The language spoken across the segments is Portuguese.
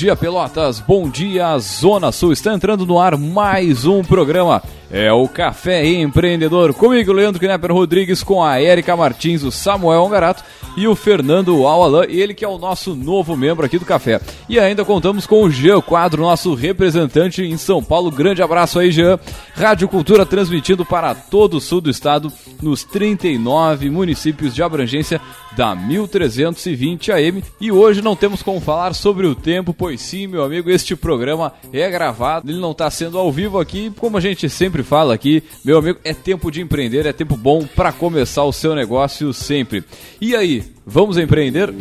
Dia, Pelotas. Bom dia, Zona Sul. Está entrando no ar mais um programa. É o Café Empreendedor. Comigo, Leandro Knepper Rodrigues, com a Érica Martins, o Samuel Ongarato e o Fernando Alalan, ele que é o nosso novo membro aqui do Café. E ainda contamos com o Jean Quadro, nosso representante em São Paulo. Grande abraço aí, Jean. Rádio Cultura transmitindo para todo o sul do estado, nos 39 municípios de abrangência da 1320 AM. E hoje não temos como falar sobre o tempo, pois sim, meu amigo, este programa é gravado, ele não está sendo ao vivo aqui, como a gente sempre fala aqui, meu amigo, é tempo de empreender, é tempo bom para começar o seu negócio sempre. E aí, vamos empreender?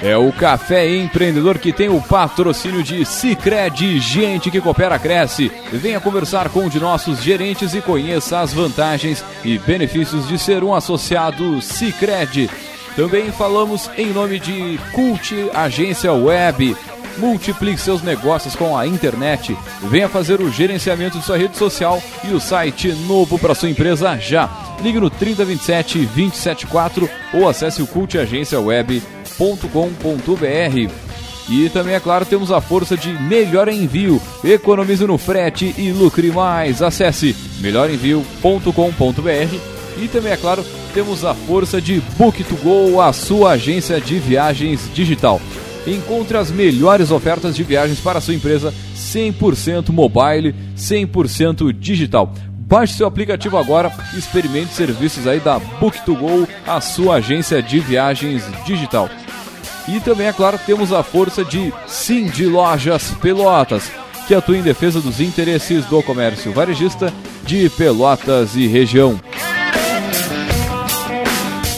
É o Café Empreendedor que tem o patrocínio de Cicred, gente que coopera cresce. Venha conversar com um de nossos gerentes e conheça as vantagens e benefícios de ser um associado Cicred. Também falamos em nome de Cult Agência Web. Multiplique seus negócios com a internet. Venha fazer o gerenciamento de sua rede social e o site novo para sua empresa já. Ligue no 3027 274 ou acesse o cultagenciaweb.com.br. E também, é claro, temos a força de Melhor Envio. Economize no frete e lucre mais. Acesse melhorenvio.com.br. E também, é claro, temos a força de Book2Go, a sua agência de viagens digital. Encontre as melhores ofertas de viagens para a sua empresa 100% mobile, 100% digital. Baixe seu aplicativo agora e experimente serviços aí da Book2Go, a sua agência de viagens digital. E também, é claro, temos a força de Sim de Lojas Pelotas, que atua em defesa dos interesses do comércio varejista de Pelotas e região.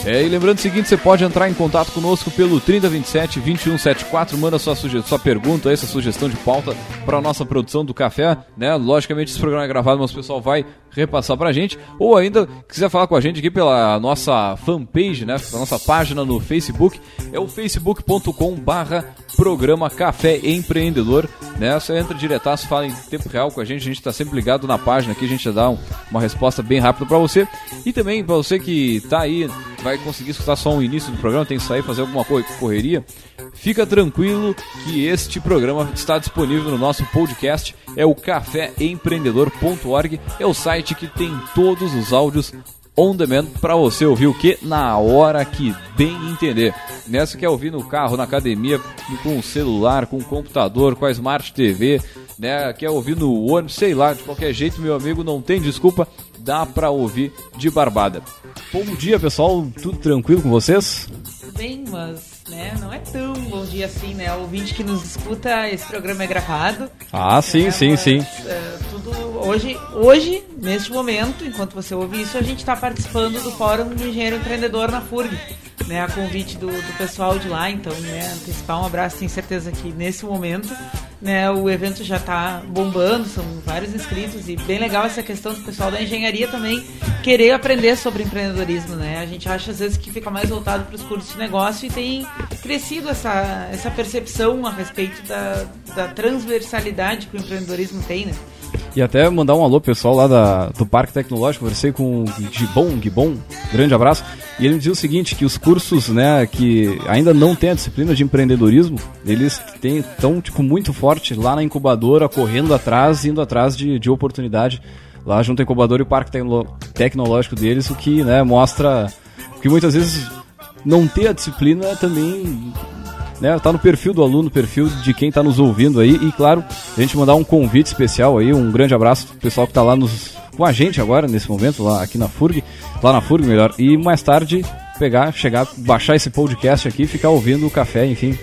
É, e lembrando o seguinte, você pode entrar em contato conosco pelo 3027 2174, manda sua, sua pergunta, essa sugestão de pauta para a nossa produção do café, né? Logicamente esse programa é gravado, mas o pessoal vai repassar pra gente, ou ainda quiser falar com a gente aqui pela nossa fanpage, né? Pela nossa página no Facebook, é o facebook.com barra programa Café Empreendedor, né? Você entra diretaço, fala em tempo real com a gente, a gente está sempre ligado na página aqui, a gente dá um, uma resposta bem rápida para você. E também para você que tá aí, vai conseguir escutar só o início do programa, tem que sair fazer alguma correria, fica tranquilo que este programa está disponível no nosso podcast, é o caféempreendedor.org, é o site que tem todos os áudios on demand para você ouvir o que na hora que bem entender. Nessa quer ouvir no carro, na academia, com o celular, com o computador, com a Smart TV, né? Quer ouvir no ônibus, sei lá, de qualquer jeito, meu amigo, não tem desculpa, dá para ouvir de barbada. Bom dia, pessoal, tudo tranquilo com vocês? Tudo bem, mas né? Não é tão bom dia assim, né? O ouvinte que nos escuta, esse programa é gravado. Ah, sim, né? sim, Mas, sim. é, tudo hoje, hoje, neste momento, enquanto você ouve isso, a gente está participando do Fórum de Engenheiro Empreendedor na FURG, né? A convite do, do pessoal de lá, então, né? Antecipar um abraço, tenho certeza que nesse momento, né? O evento já está bombando, são vários inscritos e bem legal essa questão do pessoal da engenharia também querer aprender sobre empreendedorismo, né? A gente acha às vezes que fica mais voltado para os cursos de negócio e tem crescido essa, essa percepção a respeito da, da transversalidade que o empreendedorismo tem, né? E até mandar um alô pessoal lá da, do Parque Tecnológico, conversei com o Gibon, Gibon, grande abraço, e ele me dizia o seguinte, que os cursos, né, que ainda não tem a disciplina de empreendedorismo, eles estão, tipo, muito forte lá na incubadora, correndo atrás, indo atrás de, de oportunidade, lá junto ao incubador e o Parque Tecno Tecnológico deles, o que, né, mostra que muitas vezes não ter a disciplina também né, tá no perfil do aluno, perfil de quem está nos ouvindo aí. E claro, a gente mandar um convite especial aí, um grande abraço pro pessoal que está lá nos, com a gente agora, nesse momento, lá aqui na FURG, lá na FURG melhor. E mais tarde pegar, chegar, baixar esse podcast aqui ficar ouvindo o café, enfim,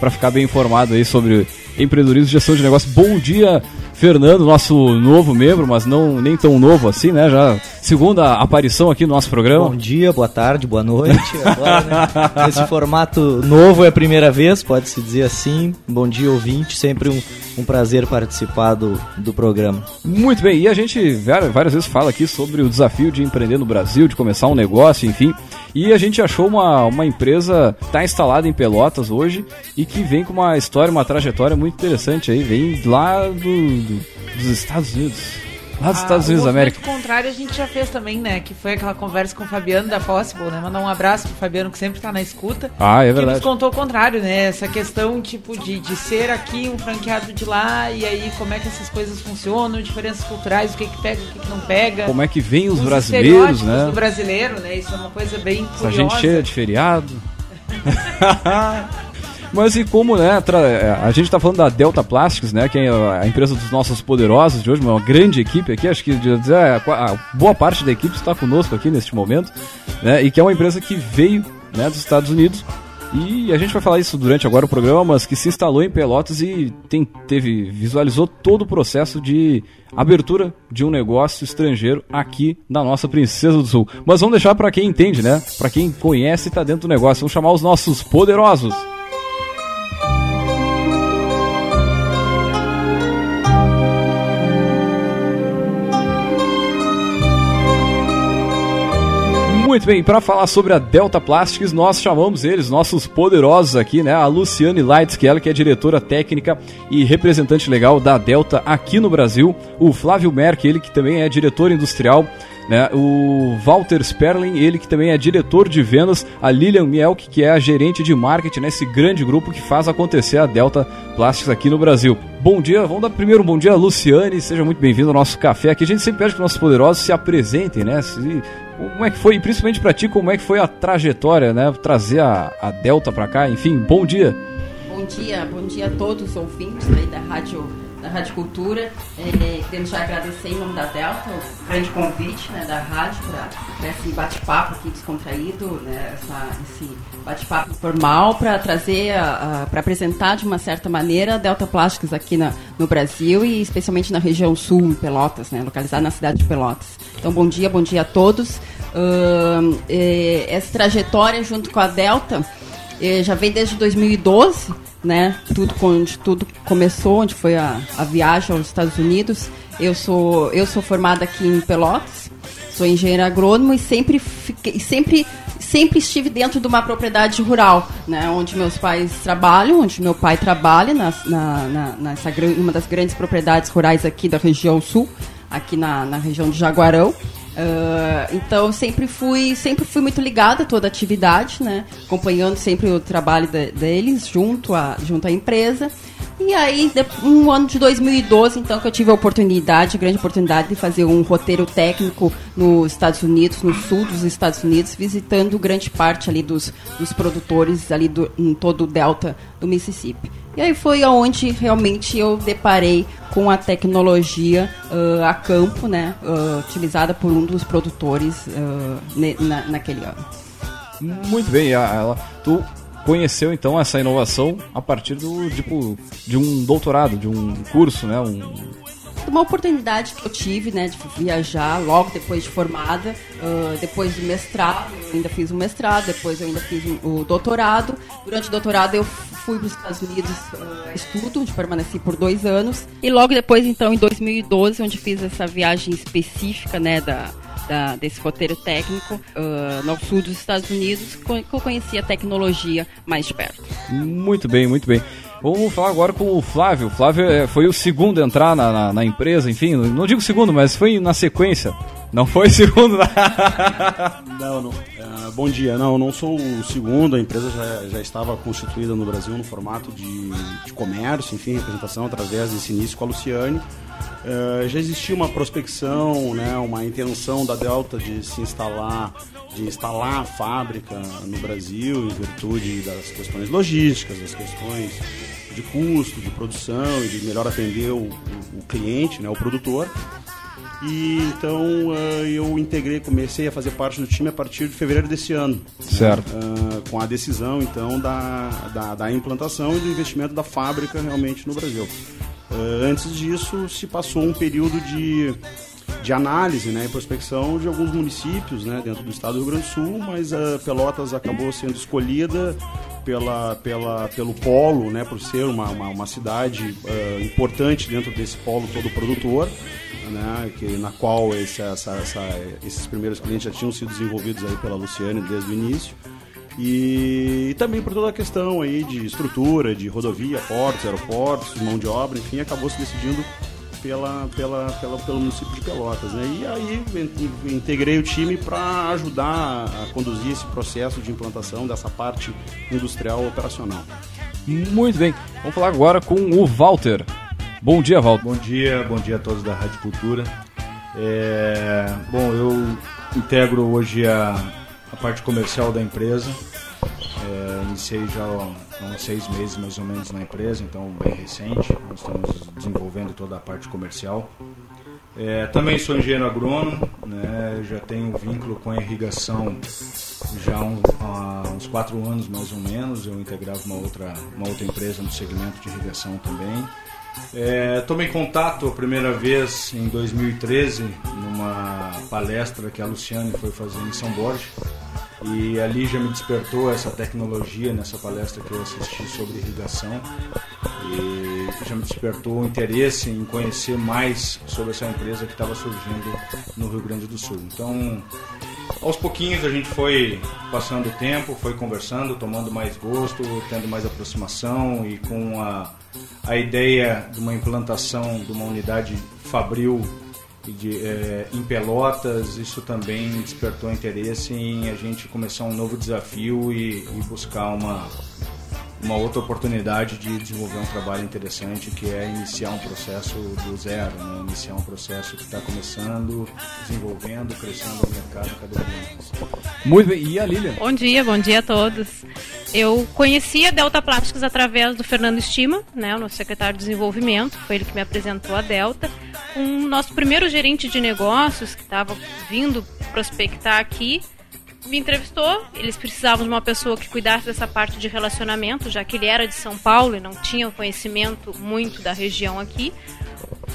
para ficar bem informado aí sobre empreendedorismo e gestão de negócio. Bom dia, Fernando, nosso novo membro, mas não nem tão novo assim, né? Já segunda aparição aqui no nosso programa. Bom dia, boa tarde, boa noite. Agora, né, nesse formato novo é a primeira vez, pode-se dizer assim. Bom dia, ouvinte. Sempre um, um prazer participar do, do programa. Muito bem, e a gente várias vezes fala aqui sobre o desafio de empreender no Brasil, de começar um negócio, enfim. E a gente achou uma, uma empresa que está instalada em Pelotas hoje e que vem com uma história, uma trajetória muito interessante aí. Vem lá do, do dos Estados Unidos. Lá dos Estados Unidos da América. O contrário a gente já fez também, né? Que foi aquela conversa com o Fabiano da Possible, né? Mandar um abraço pro Fabiano que sempre tá na escuta. Ah, é Que verdade. nos contou o contrário, né? Essa questão, tipo, de, de ser aqui um franqueado de lá e aí como é que essas coisas funcionam, diferenças culturais, o que que pega, o que que não pega. Como é que vem os, os brasileiros, né? do brasileiro, né? Isso é uma coisa bem Essa curiosa. gente cheia de feriado. Mas e como, né, tra- a gente tá falando da Delta Plastics, né, que é a empresa dos nossos poderosos de hoje, uma grande equipe aqui, acho que dizer, a, boa parte da equipe está conosco aqui neste momento, né, e que é uma empresa que veio, né, dos Estados Unidos, e a gente vai falar isso durante agora o programa, mas que se instalou em Pelotas e tem, teve, visualizou todo o processo de abertura de um negócio estrangeiro aqui na nossa Princesa do Sul. Mas vamos deixar para quem entende, né? Para quem conhece e tá dentro do negócio. Vamos chamar os nossos poderosos. Muito bem, para falar sobre a Delta Plastics, nós chamamos eles, nossos poderosos aqui, né? A Luciane Lights, que ela que é diretora técnica e representante legal da Delta aqui no Brasil. O Flávio Merck, ele que também é diretor industrial. Né, o Walter Sperling, ele que também é diretor de vendas, a Lilian Mielk, que é a gerente de marketing nesse grande grupo que faz acontecer a Delta Plastics aqui no Brasil. Bom dia, vamos dar primeiro um bom dia a Luciane, seja muito bem-vindo ao nosso café aqui. A gente sempre pede os nossos poderosos se apresentem, né? Se, como é que foi, principalmente para ti, como é que foi a trajetória, né? Trazer a, a Delta para cá, enfim, bom dia. Bom dia, bom dia a todos os ouvintes aí da Rádio, da Rádio Cultura. É, queremos já agradecer em nome da Delta o grande convite né, da rádio para esse bate-papo aqui descontraído, né, essa, esse bate-papo informal para trazer, para apresentar de uma certa maneira Delta Plásticos aqui na, no Brasil e especialmente na região sul, em Pelotas, né, localizada na cidade de Pelotas. Então, bom dia, bom dia a todos. É, essa trajetória junto com a Delta eh, já vem desde 2012, né? Tudo onde tudo começou, onde foi a, a viagem aos Estados Unidos. Eu sou eu sou formada aqui em Pelotas, sou engenheira agrônoma e sempre fiquei, sempre sempre estive dentro de uma propriedade rural, né? Onde meus pais trabalham, onde meu pai trabalha nas, na, na, nessa uma das grandes propriedades rurais aqui da região sul, aqui na, na região de Jaguarão. Ah, então sempre fui sempre fui muito ligada a toda a atividade, né? Acompanhando sempre o trabalho de- deles junto à junto à empresa. E aí, no ano de 2012, então, que eu tive a oportunidade, a grande oportunidade de fazer um roteiro técnico nos Estados Unidos, no sul dos Estados Unidos, visitando grande parte ali dos, dos produtores ali do, em todo o delta do Mississippi. E aí foi aonde realmente eu deparei com a tecnologia ah, a campo, né, ah, utilizada por um dos produtores ah, ne- na, naquele ano. Muito bem, ela, tu conheceu então essa inovação a partir do tipo de um doutorado, de um curso, né? Um, Uma oportunidade que eu tive, né, de viajar logo depois de formada, ah, depois do mestrado, eu ainda fiz o mestrado, depois eu ainda fiz o doutorado. Durante o doutorado eu fui para os Estados Unidos a estudo, onde permaneci por dois anos. E logo depois, então, em 2012, onde fiz essa viagem específica, né, da, da- desse roteiro técnico ah, no sul dos Estados Unidos, que eu conheci a tecnologia mais de perto. Muito bem, muito bem. Vamos falar agora com o Flávio. O Flávio eh, foi o segundo a entrar na, na, na empresa, enfim, não digo segundo, mas foi na sequência. Não foi segundo. Não, não. Ah, bom dia. Não, não sou o segundo. A empresa já, já estava constituída no Brasil no formato de, de comércio, enfim, representação através desse início com a Luciane. Ah, já existia uma prospecção, né, uma intenção da Delta de se instalar, de instalar a fábrica no Brasil em virtude das questões logísticas, das questões de custo, de produção e de melhor atender o, o- o cliente, né, o produtor. E então ah, eu integrei, comecei a fazer parte do time a partir de fevereiro desse ano. Certo. Ah, com a decisão então da, da, da implantação e do investimento da fábrica realmente no Brasil. Ah, antes disso se passou um período de, de análise né, e prospecção de alguns municípios né, dentro do estado do Rio Grande do Sul, mas a Pelotas acabou sendo escolhida pela, pela, pelo polo, né, por ser uma, uma, uma cidade ah, importante dentro desse polo todo produtor né, que, na qual esse, essa, essa- esses primeiros clientes já tinham sido desenvolvidos aí pela Luciane desde o início. E, e também por toda a questão aí de estrutura, de rodovia, portos, aeroportos, mão de obra, enfim, acabou se decidindo pela, pela, pela, pelo município de Pelotas. Né? E aí integrei o time para ajudar a conduzir esse processo de implantação dessa parte industrial operacional. Muito bem, vamos falar agora com o Walter. Bom dia, Walter. Bom dia, bom dia a todos da Rádio Cultura. É, bom, eu integro hoje a, a parte comercial da empresa. É, iniciei já há uns seis meses mais ou menos na empresa, então bem recente. Nós estamos desenvolvendo toda a parte comercial. É, também sou engenheiro agrônomo, né, já tenho vínculo com a irrigação já um, há uns quatro anos mais ou menos. Eu integrava uma outra, uma outra empresa no segmento de irrigação também. É, tomei contato a primeira vez em 2013 numa palestra que a Luciane foi fazer em São Borja e ali já me despertou essa tecnologia nessa palestra que eu assisti sobre irrigação e já me despertou o interesse em conhecer mais sobre essa empresa que estava surgindo no Rio Grande do Sul. Então, aos pouquinhos a gente foi passando o tempo, foi conversando, tomando mais gosto, tendo mais aproximação e com a, a ideia de uma implantação de uma unidade fabril de, é, em Pelotas, isso também despertou interesse em a gente começar um novo desafio e, e buscar uma, uma outra oportunidade de desenvolver um trabalho interessante que é iniciar um processo do zero, né? iniciar um processo que está começando, desenvolvendo, crescendo no mercado cada vez mais. Muito bem, e a Lilian? Bom dia, bom dia a todos. Eu conheci a Delta Plásticos através do Fernando Estima, né, o nosso secretário de desenvolvimento, foi ele que me apresentou a Delta, com o nosso primeiro gerente de negócios que estava vindo prospectar aqui me entrevistou. Eles precisavam de uma pessoa que cuidasse dessa parte de relacionamento, já que ele era de São Paulo e não tinha conhecimento muito da região aqui.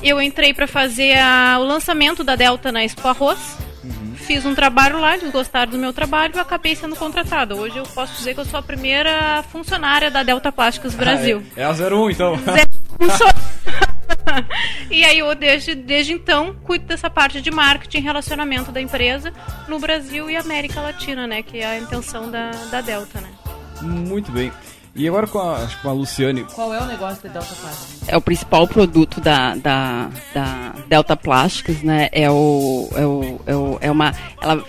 Eu entrei para fazer a, o lançamento da Delta na Expo Arroz. Uhum. Fiz um trabalho lá, eles gostaram do meu trabalho e acabei sendo contratada. Hoje eu posso dizer que eu sou a primeira funcionária da Delta Plásticos Brasil. Ah, é, é a 01 então. 01 sou... e aí eu desde, desde então cuido dessa parte de marketing e relacionamento da empresa no Brasil e América Latina, né? Que é a intenção da, da Delta, né? Muito bem. E agora com a, com a Luciane. Qual é o negócio da Delta Plásticos? É o principal produto da, da, da Delta Plásticos, né? É o, é o, é, o, é uma. Ela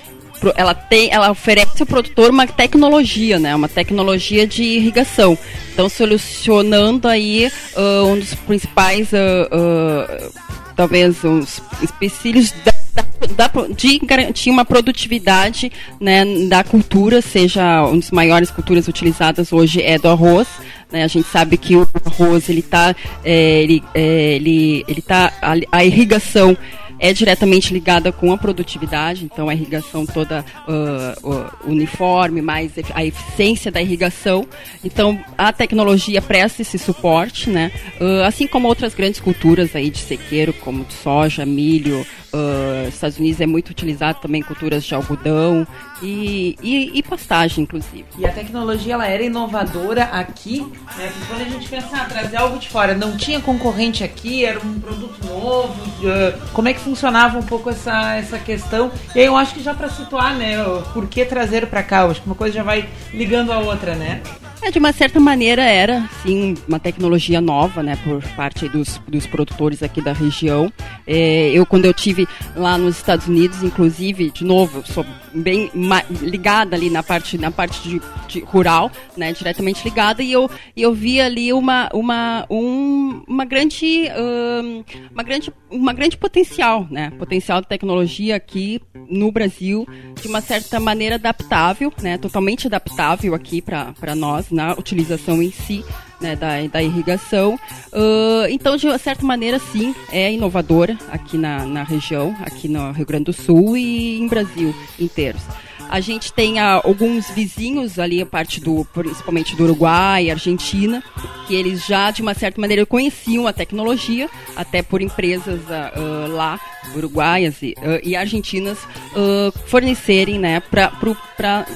ela tem, ela oferece ao produtor uma tecnologia, né? Uma tecnologia de irrigação. Então, solucionando aí uh, um dos principais, uh, uh, talvez, uns empecilhos da, da, da, de garantir uma produtividade né, da cultura, seja uma das maiores culturas utilizadas hoje é do arroz. Né? A gente sabe que o arroz ele está, é, ele, é, ele, ele tá a, a irrigação é diretamente ligada com a produtividade, então a irrigação toda uh, uh, uniforme, mais a eficiência da irrigação. Então a tecnologia presta esse suporte, né? Uh, assim como outras grandes culturas aí de sequeiro, como de soja, milho, Uh, Estados Unidos é muito utilizado também culturas de algodão e, e, e, pastagem, inclusive. E a tecnologia ela era inovadora aqui, né? Porque quando a gente pensa ah, trazer algo de fora, não tinha concorrente aqui, era um produto novo. Uh, como é que funcionava um pouco essa, essa questão? E aí eu acho que já para situar, né, por que trazer para cá? Eu acho que uma coisa já vai ligando a outra, né? É, de uma certa maneira era, sim, uma tecnologia nova, né, por parte dos, dos produtores aqui da região. É, eu, quando eu tive lá nos Estados Unidos, inclusive, de novo, sou bem ligada ali na parte, na parte de, de rural, né, diretamente ligada, e eu, eu vi ali uma, uma, um, uma grande, um, uma grande, uma grande potencial, né, potencial de tecnologia aqui no Brasil, de uma certa maneira adaptável, né, totalmente adaptável aqui para nós, na utilização em si né, da, da irrigação. Uh, então, de certa maneira, sim, é inovadora aqui na, na região, aqui no Rio Grande do Sul e em Brasil inteiros. A gente tem uh, alguns vizinhos ali, a parte do, principalmente do Uruguai, Argentina, que eles já, de uma certa maneira, conheciam a tecnologia, até por empresas uh, lá, uruguaias e, e argentinas, fornecerem né, para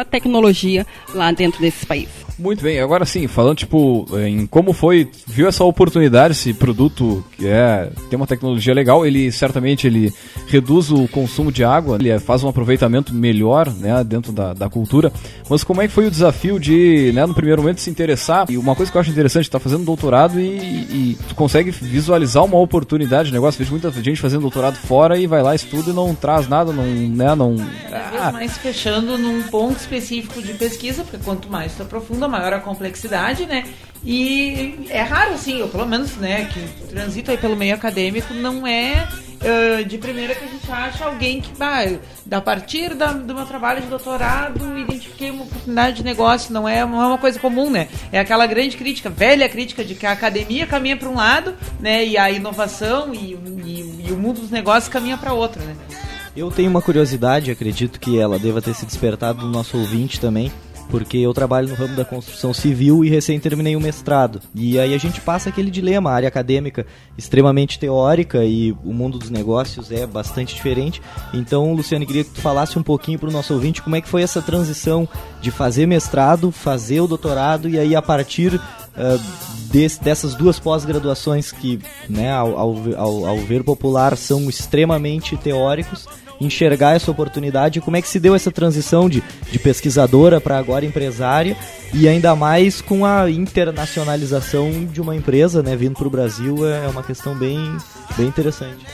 a tecnologia lá dentro desses países. Muito bem, agora sim, falando tipo em como foi, viu essa oportunidade, esse produto que é tem uma tecnologia legal, ele certamente ele reduz o consumo de água, ele faz um aproveitamento melhor, né, dentro da, da cultura. Mas como é que foi o desafio de, né, no primeiro momento se interessar? E uma coisa que eu acho interessante, tá fazendo doutorado e, e tu consegue visualizar uma oportunidade de negócio. Vejo muita gente fazendo doutorado fora e vai lá estuda e não traz nada, não, né, não. Vezes mais fechando num ponto específico de pesquisa, porque quanto mais tu aprofunda, maior a complexidade, né? E é raro, assim, ou pelo menos, né, que transita aí pelo meio acadêmico, não é uh, de primeira que a gente acha alguém que, vai a partir da, do meu trabalho de doutorado, identifiquei uma oportunidade de negócio, não é, não é uma coisa comum, né? É aquela grande crítica, velha crítica de que a academia caminha para um lado, né, e a inovação e, e, e o mundo dos negócios caminha para outro, né? Eu tenho uma curiosidade, acredito que ela deva ter se despertado no nosso ouvinte também porque eu trabalho no ramo da construção civil e recém terminei o mestrado. E aí a gente passa aquele dilema, a área acadêmica extremamente teórica e o mundo dos negócios é bastante diferente. Então, Luciano, queria que tu falasse um pouquinho para o nosso ouvinte como é que foi essa transição de fazer mestrado, fazer o doutorado e aí a partir uh, desse, dessas duas pós-graduações que, né, ao, ao, ao ver popular, são extremamente teóricos enxergar essa oportunidade? Como é que se deu essa transição de, de pesquisadora para agora empresária e ainda mais com a internacionalização de uma empresa, né, vindo para o Brasil é uma questão bem, bem interessante.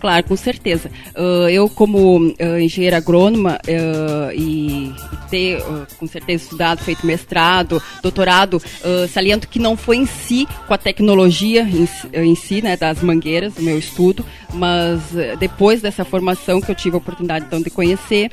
Claro, com certeza. Uh, eu, como uh, engenheira agrônoma uh, e, ter, com certeza, estudado, feito mestrado, doutorado, saliento que não foi em si com a tecnologia em, em si, né, das mangueiras, o meu estudo, mas depois dessa formação que eu tive a oportunidade então de conhecer,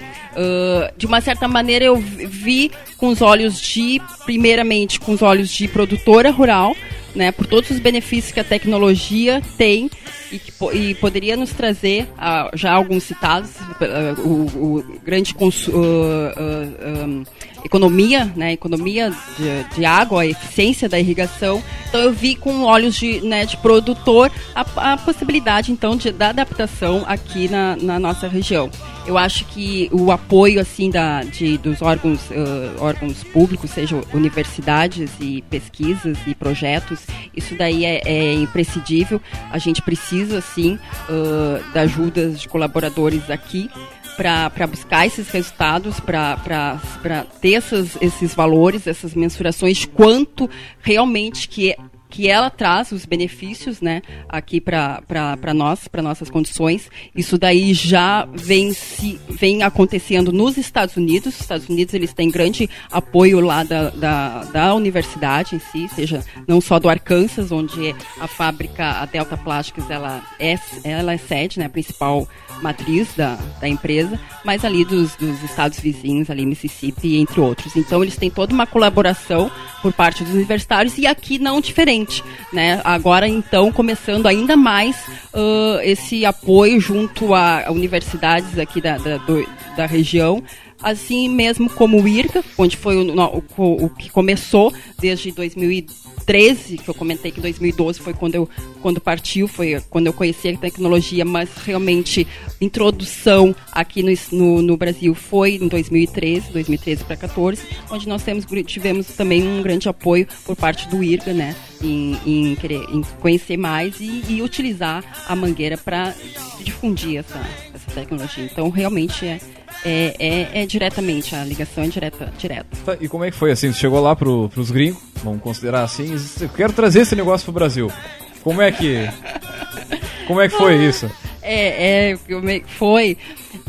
de uma certa maneira eu vi com os olhos de, primeiramente, com os olhos de produtora rural, né, por todos os benefícios que a tecnologia tem e, que, e poderia nos trazer, uh, já alguns citados, uh, o, o, grande consumo. Uh, um, economia, né, economia de, de, água, a eficiência da irrigação. Então eu vi com olhos de, né, de produtor a, a possibilidade então de, da adaptação aqui na, na, nossa região. Eu acho que o apoio assim da, de, dos órgãos, uh, órgãos públicos, seja universidades e pesquisas e projetos, isso daí é, é imprescindível. A gente precisa sim uh, da ajuda de colaboradores aqui para buscar esses resultados, para ter essas, esses valores, essas mensurações, quanto realmente que que ela traz os benefícios, né, aqui para nós, para nossas condições. Isso daí já vem se vem acontecendo nos Estados Unidos. Os Estados Unidos eles têm grande apoio lá da, da, da universidade em si, seja não só do Arkansas, onde a fábrica a Delta Plásticos ela é ela é sede, né, a principal matriz da, da empresa, mas ali dos, dos estados vizinhos, ali Mississippi, entre outros. Então eles têm toda uma colaboração por parte dos universitários e aqui não diferente, né? Agora então começando ainda mais uh, esse apoio junto a, universidades aqui da, da, do, da região assim mesmo como o IRCA, onde foi o, o, o que começou desde 2013, que eu comentei que 2012 foi quando eu quando partiu, foi quando eu conheci a tecnologia, mas realmente introdução aqui no, no, no Brasil foi em 2013, 2013 para 14, onde nós temos, tivemos também um grande apoio por parte do IRGA, né, em, em querer em conhecer mais e, e utilizar a mangueira para difundir essa, essa tecnologia. Então, realmente é é, é, é, diretamente, a ligação é direta. direta. Tá, e como é que foi assim? Você chegou lá pro, pros gringos, vamos considerar assim, eu quero trazer esse negócio pro Brasil. Como é que. Como é que foi isso? É, é, foi.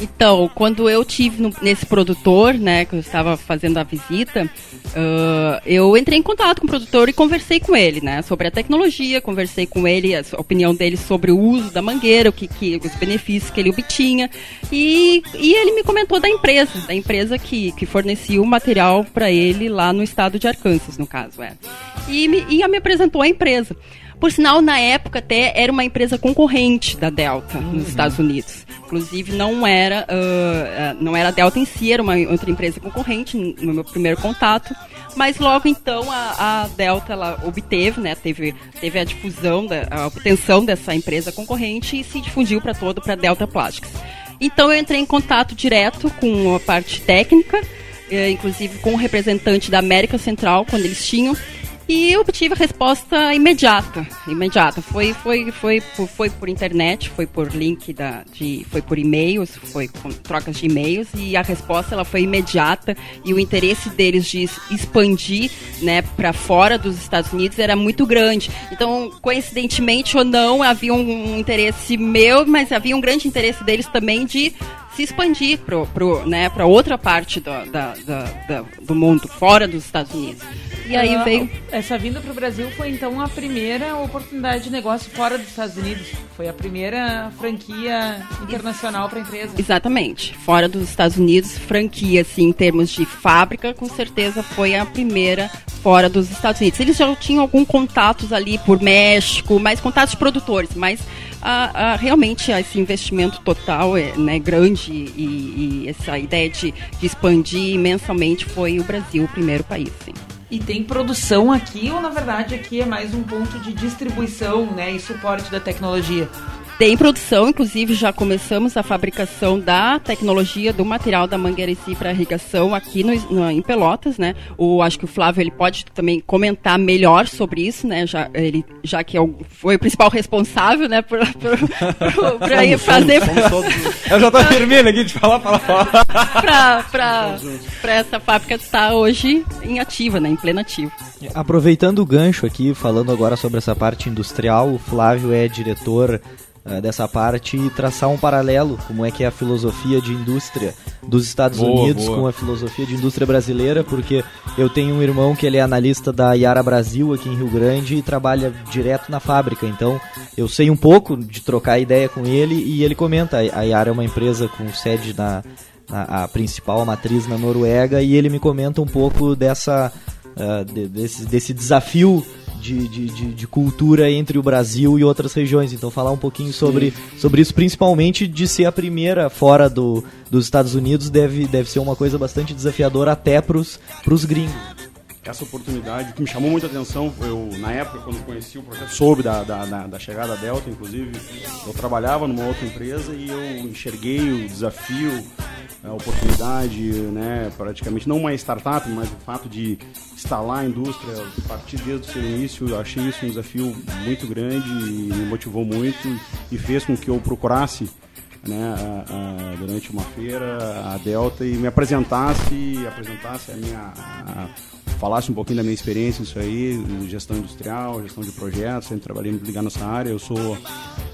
Então, quando eu tive no, nesse produtor, né, que eu estava fazendo a visita, uh, eu entrei em contato com o produtor e conversei com ele, né, sobre a tecnologia, conversei com ele, a opinião dele sobre o uso da mangueira, o que, que os benefícios que ele obtinha, e, e ele me comentou da empresa, da empresa que, que fornecia o material para ele lá no estado de Arkansas, no caso, é. E me, e me apresentou a empresa. Por sinal, na época até era uma empresa concorrente da Delta uhum. nos Estados Unidos. Inclusive não era, uh, não era a Delta em si, era uma outra empresa concorrente no meu primeiro contato. Mas logo então a, a Delta ela obteve, né, teve, teve a difusão, da, a obtenção dessa empresa concorrente e se difundiu para todo para Delta Plastics. Então eu entrei em contato direto com a parte técnica eh, inclusive com o representante da América Central, quando eles tinham. E obtive a resposta imediata, imediata. Foi, foi, foi, foi, foi por internet, foi por link da, de, foi por e-mails, foi com trocas de e-mails e a resposta ela foi imediata e o interesse deles de expandir, né, para fora dos Estados Unidos era muito grande. Então, coincidentemente ou não, havia um interesse meu, mas havia um grande interesse deles também de se expandir para né, outra parte do, da, da, da, do mundo, fora dos Estados Unidos. E aí Ah, veio. Essa vinda para o Brasil foi então a primeira oportunidade de negócio fora dos Estados Unidos. Foi a primeira franquia internacional para a empresa. Exatamente. Fora dos Estados Unidos, franquia, assim, em termos de fábrica, com certeza foi a primeira fora dos Estados Unidos. Eles já tinham alguns contatos ali por México, mais contatos de produtores, mas ah, ah, realmente esse investimento total é né, grande e, e essa ideia de, de expandir imensamente foi o Brasil, o primeiro país. Sim. E tem produção aqui ou na verdade aqui é mais um ponto de distribuição, né, e suporte da tecnologia? Tem produção, inclusive já começamos a fabricação da tecnologia do material da mangueira-si para irrigação aqui no, no- em Pelotas, né? O, acho que o Flávio ele pode também comentar melhor sobre isso, né? Já, ele, já que é o- foi o principal responsável, né? Por, por, por- pra ir fazer Somos todos Eu já tava vermelho aqui de falar, falar, falar. para essa fábrica estar hoje em ativa, né? Em pleno ativo. Aproveitando o gancho aqui, falando agora sobre essa parte industrial, o Flávio é diretor eh, dessa parte e traçar um paralelo, como é que é a filosofia de indústria dos Estados Boa, Unidos boa. com a filosofia de indústria brasileira, porque eu tenho um irmão que ele é analista da Yara Brasil aqui em Rio Grande e trabalha direto na fábrica, então eu sei um pouco de trocar ideia com ele e ele comenta, a Yara é uma empresa com sede na, na- a principal a matriz na Noruega e ele me comenta um pouco dessa ah, de- desse, desse desafio de, de, de, de cultura entre o Brasil e outras regiões. Então falar um pouquinho sobre, sobre isso, principalmente de ser a primeira fora do, dos Estados Unidos, deve, deve ser uma coisa bastante desafiadora até pros, pros gringos. essa oportunidade, que me chamou muita atenção, eu, na época, quando conheci o projeto, soube da, da, da, da chegada da Delta, inclusive, eu trabalhava numa outra empresa e eu enxerguei o desafio, a oportunidade, né, praticamente, não uma startup, mas o fato de instalar a indústria, partir desde o seu início, achei isso um desafio muito grande e me motivou muito e fez com que eu procurasse né, a- a- durante uma feira a Delta e me apresentasse, apresentasse a minha, a- falasse um pouquinho da minha experiência nisso aí, gestão industrial, gestão de projetos, sempre trabalhei muito ligado nessa área. Eu sou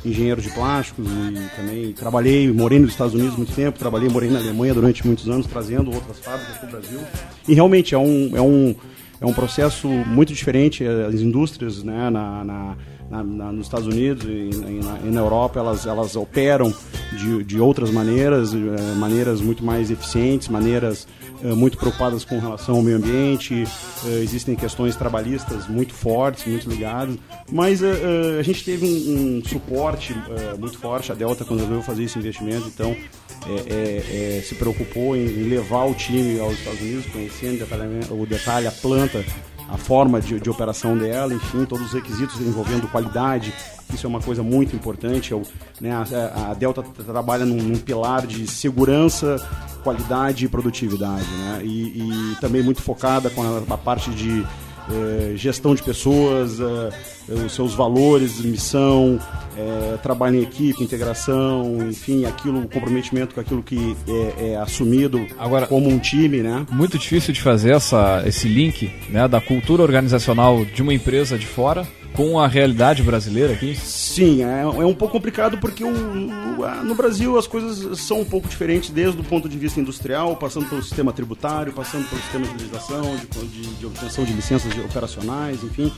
engenheiro de plásticos e também trabalhei, morei nos Estados Unidos muito tempo, trabalhei, morei na Alemanha durante muitos anos, trazendo outras fábricas para o Brasil. E realmente é um, é um, é um processo muito diferente. As indústrias né, na, na- na- na- nos Estados Unidos e, e na, e na Europa elas, elas operam de, de outras maneiras, eh, maneiras muito mais eficientes, maneiras eh, muito preocupadas com relação ao meio ambiente. eh, existem questões trabalhistas muito fortes, muito ligadas, mas a gente teve um, um suporte muito forte. A Delta quando resolveu fazer esse investimento, então é, é, se preocupou em, levar o time aos Estados Unidos, conhecendo o detalhe, a planta, a forma de, de operação dela, enfim, todos os requisitos envolvendo qualidade. Isso é uma coisa muito importante. Eu, né, a, a Delta tra- trabalha num, num pilar de segurança, qualidade e produtividade, né? E, e também muito focada com a, a parte de eh, gestão de pessoas, eh, os seus valores, missão, eh, trabalho em equipe, integração, enfim, aquilo, o comprometimento com aquilo que é, é assumido Agora- como um time, né? Muito difícil de fazer essa, esse link né, da cultura organizacional de uma empresa de fora com a realidade brasileira aqui. Sim, é, é um pouco complicado porque o, o- no Brasil as coisas são um pouco diferentes desde o ponto de vista industrial, passando pelo sistema tributário, passando pelo sistema de legislação, de, de- de obtenção de licenças operacionais, enfim.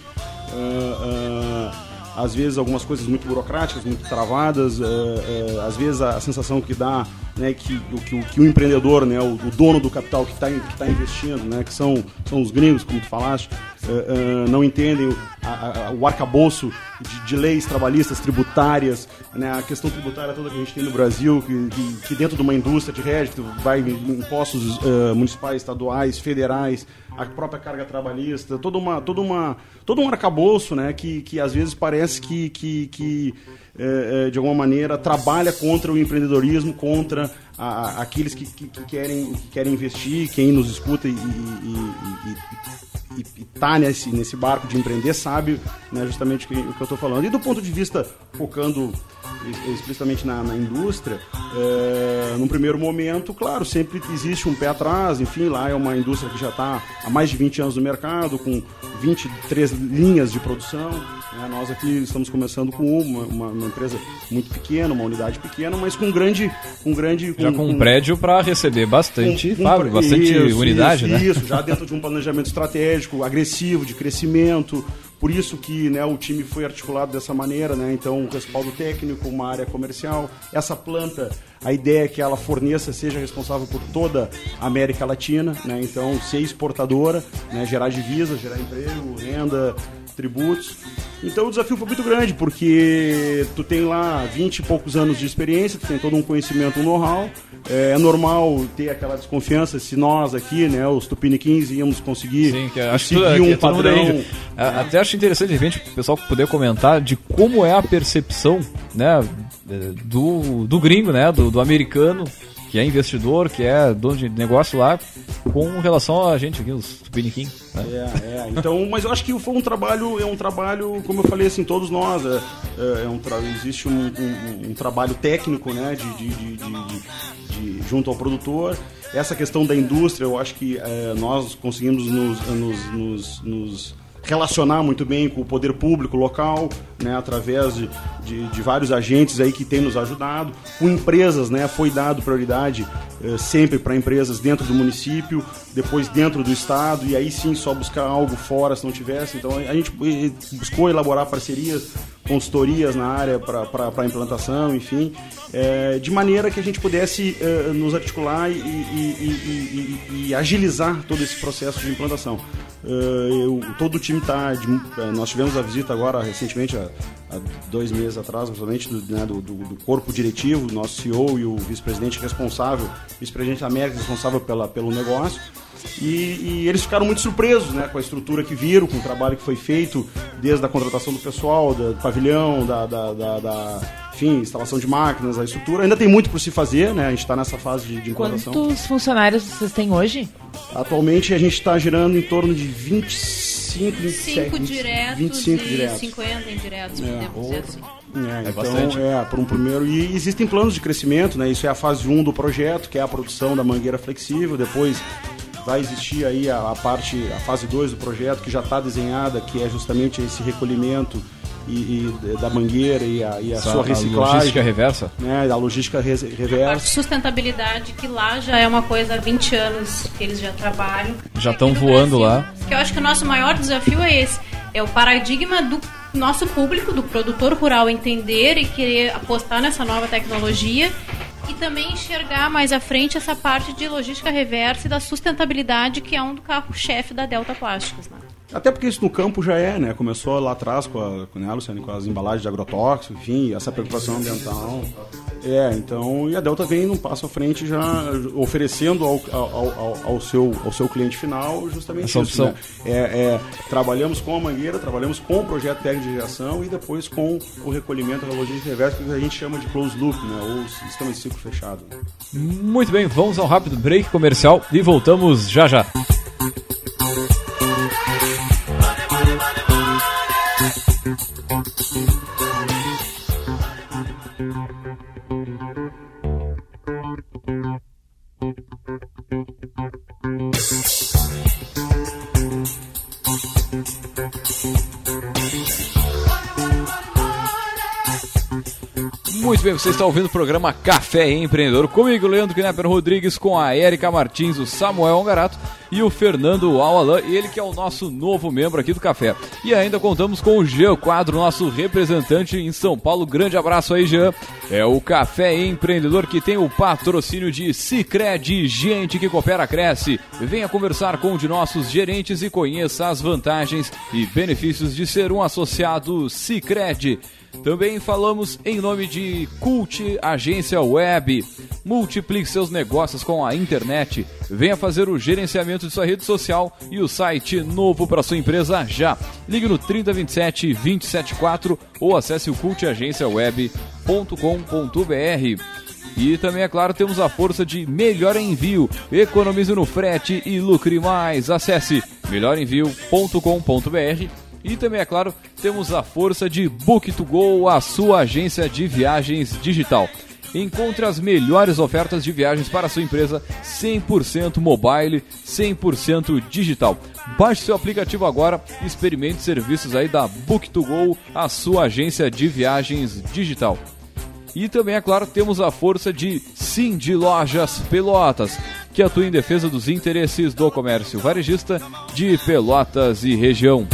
Ah, ah, às vezes algumas coisas muito burocráticas, muito travadas, ah, ah, às vezes a sensação que dá né, que, que, que o empreendedor, né, o, o dono do capital que está que tá investindo, né, que são, são os gringos, como tu falaste, ah, ah, não entendem o, a- o arcabouço de, de leis trabalhistas, tributárias, né, a questão tributária toda que a gente tem no Brasil, que, que, que dentro de uma indústria de rédito vai impostos ah, municipais, estaduais, federais, a própria carga trabalhista, toda uma, toda uma, todo um arcabouço, né, que, que às vezes parece que, que, que eh, eh, de alguma maneira trabalha contra o empreendedorismo, contra a, a, aqueles que, que, que, querem, que querem investir, quem nos escuta e, está nesse, nesse barco de empreender sabe né, justamente o que, o que eu estou falando. E do ponto de vista, focando explicitamente na, na indústria, é, num primeiro momento, claro, sempre existe um pé atrás, enfim, lá é uma indústria que já está há mais de 20 anos no mercado, com 23 linhas de produção. Né? Nós aqui estamos começando com uma, uma, uma, empresa muito pequena, uma unidade pequena, mas com grande. Com grande com, já com um prédio para receber bastante com, fábrica, bastante isso, unidade, isso, né? Isso, já dentro de um planejamento estratégico, agressivo, de crescimento, por isso que né, o time foi articulado dessa maneira, né? Então, respaldo técnico, uma área comercial. Essa planta, a ideia é que ela forneça, seja responsável por toda a América Latina, né? Então, ser exportadora, né? gerar divisas, gerar emprego, renda, tributos. Então o desafio foi muito grande, porque tu tem lá 20 e poucos anos de experiência, tu tem todo um conhecimento, um know-how. É, é normal ter aquela desconfiança se nós aqui, né, os Tupiniquins, íamos conseguir Sim, que acho seguir que, um padrão. Aí, até acho interessante, de repente, o pessoal poder comentar de como é a percepção né, do, do gringo, né, do, do americano que é investidor, que é dono de negócio lá, com relação a gente aqui, os Tupiniquim. Né? É, é. Então, mas eu acho que foi um trabalho, é um trabalho, como eu falei assim, todos nós, é, é, é um existe um, um, um, trabalho técnico, né, de, de, de, de, junto ao produtor. Essa questão da indústria, eu acho que é, nós conseguimos nos, nos, nos, nos relacionar muito bem com o poder público local, né, através de, de, de, vários agentes aí que têm nos ajudado. Com empresas, né, foi dado prioridade eh, sempre para empresas dentro do município, depois dentro do estado, e aí sim só buscar algo fora se não tivesse. Então a gente eh, buscou elaborar parcerias, consultorias na área para implantação, enfim, eh, de maneira que a gente pudesse eh, nos articular e, e, e, e, agilizar todo esse processo de implantação. Eh, eu, todo o time está. Eh, nós tivemos a visita agora recentemente, há, há dois meses atrás, principalmente do, né, do, do, corpo diretivo, nosso CEO e o vice-presidente responsável, vice-presidente América responsável pela, pelo negócio. E, e, eles ficaram muito surpresos né, com a estrutura que viram, com o trabalho que foi feito, desde a contratação do pessoal, do, do pavilhão, da, da, da, da enfim, instalação de máquinas, a estrutura. Ainda tem muito por se fazer, né? A gente está nessa fase de, de implantação. Quantos funcionários vocês têm hoje? Atualmente a gente está girando em torno de 25, 27, diretos 25 e diretos. 50 indiretos, é, podemos dizer assim. É, é então, bastante. é, por um primeiro. E existem planos de crescimento, né? Isso é a fase 1 do projeto, que é a produção da mangueira flexível. Depois vai existir aí a, a parte, a fase 2 do projeto, que já está desenhada, que é justamente esse recolhimento e, e, da mangueira e a, e a sua reciclagem. A logística reversa? Né, a logística re reversa. A parte sustentabilidade, que lá já é uma coisa há 20 anos que eles já trabalham. Já estão voando Brasil, lá. Que eu acho que o nosso maior desafio é esse. É o paradigma do nosso público, do produtor rural, entender e querer apostar nessa nova tecnologia e também enxergar mais à frente essa parte de logística reversa e da sustentabilidade, que é um do carro-chefe da Delta Plásticos. Né? Até porque isso no campo já é, né? Começou lá atrás com, a, com, né, Luciane, com as embalagens de agrotóxico, enfim, essa preocupação ambiental. É, então, e a Delta vem num passo à frente já oferecendo ao, ao, ao, ao seu, ao seu cliente final justamente essa isso. Né? É, é, trabalhamos com a mangueira, trabalhamos com o projeto técnico de geração e depois com o recolhimento da logística reversa, que a gente chama de closed loop, né? Ou sistema de ciclo fechado. Muito bem, vamos ao rápido break comercial e voltamos já já. Muito bem, você está ouvindo o programa Café Empreendedor comigo, Leandro Knepper Rodrigues, com a Érica Martins, o Samuel Ongarato e o Fernando Alalan, ele que é o nosso novo membro aqui do Café. E ainda contamos com o Jean Quadro, nosso representante em São Paulo. Grande abraço aí, Jean. É o Café Empreendedor que tem o patrocínio de Cicred, gente que coopera, cresce. Venha conversar com um de nossos gerentes e conheça as vantagens e benefícios de ser um associado Cicred. Também falamos em nome de Cult Agência Web. Multiplique seus negócios com a internet. Venha fazer o gerenciamento de sua rede social e o site novo para sua empresa já. Ligue no 3027 274 ou acesse o cultagenciaweb.com.br. E também, é claro, temos a força de Melhor Envio. Economize no frete e lucre mais. Acesse melhorenvio.com.br e também, é claro, temos a força de Book2Go, a sua agência de viagens digital. Encontre as melhores ofertas de viagens para a sua empresa 100% mobile, 100% digital. Baixe seu aplicativo agora e experimente serviços aí da Book2Go, a sua agência de viagens digital. E também, é claro, temos a força de Sim de Lojas Pelotas, que atua em defesa dos interesses do comércio varejista de Pelotas e região.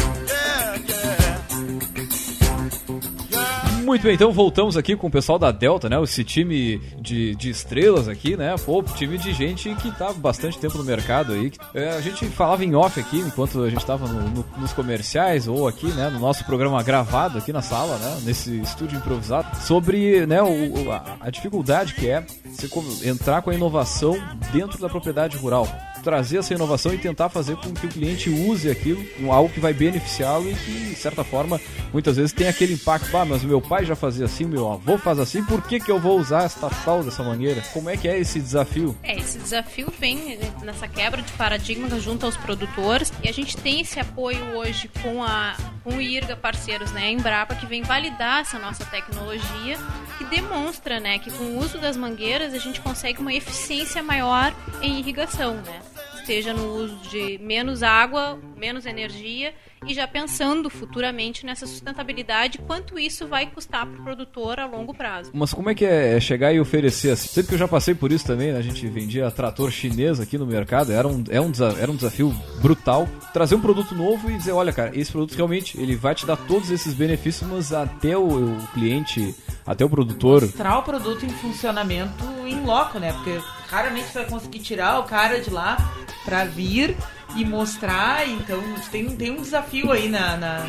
Muito bem, então voltamos aqui com o pessoal da Delta, né? Esse time de, de estrelas aqui, né? Pô, time de gente que tá bastante tempo no mercado aí. É, a gente falava em off aqui, enquanto a gente tava no, no, nos comerciais, ou aqui, né? No nosso programa gravado aqui na sala, né? Nesse estúdio improvisado, sobre, né? O, a, a dificuldade que é você entrar com a inovação dentro da propriedade rural trazer essa inovação e tentar fazer com que o cliente use aquilo, algo que vai beneficiá-lo e que, de certa forma, muitas vezes tem aquele impacto. Ah, mas meu pai já fazia assim, meu avô faz assim, por que, que eu vou usar esta tal dessa maneira? Como é que é esse desafio? É, esse desafio vem nessa quebra de paradigma junto aos produtores e a gente tem esse apoio hoje com, a, com o IRGA parceiros, né, a Embrapa, que vem validar essa nossa tecnologia, que demonstra, né, que com o uso das mangueiras a gente consegue uma eficiência maior em irrigação, né seja no uso de menos água, menos energia e já pensando futuramente nessa sustentabilidade, quanto isso vai custar para o produtor a longo prazo. Mas como é que é chegar e oferecer assim? Sempre que eu já passei por isso também, né? a gente vendia trator chinês aqui no mercado, era um, é um, era um desafio brutal. Trazer um produto novo e dizer, olha cara, esse produto realmente ele vai te dar todos esses benefícios, mas até o, o cliente, até o produtor... Mostrar o produto em funcionamento em loco, né? Porque raramente você vai conseguir tirar o cara de lá para vir e mostrar. Então tem, tem um desafio aí na, na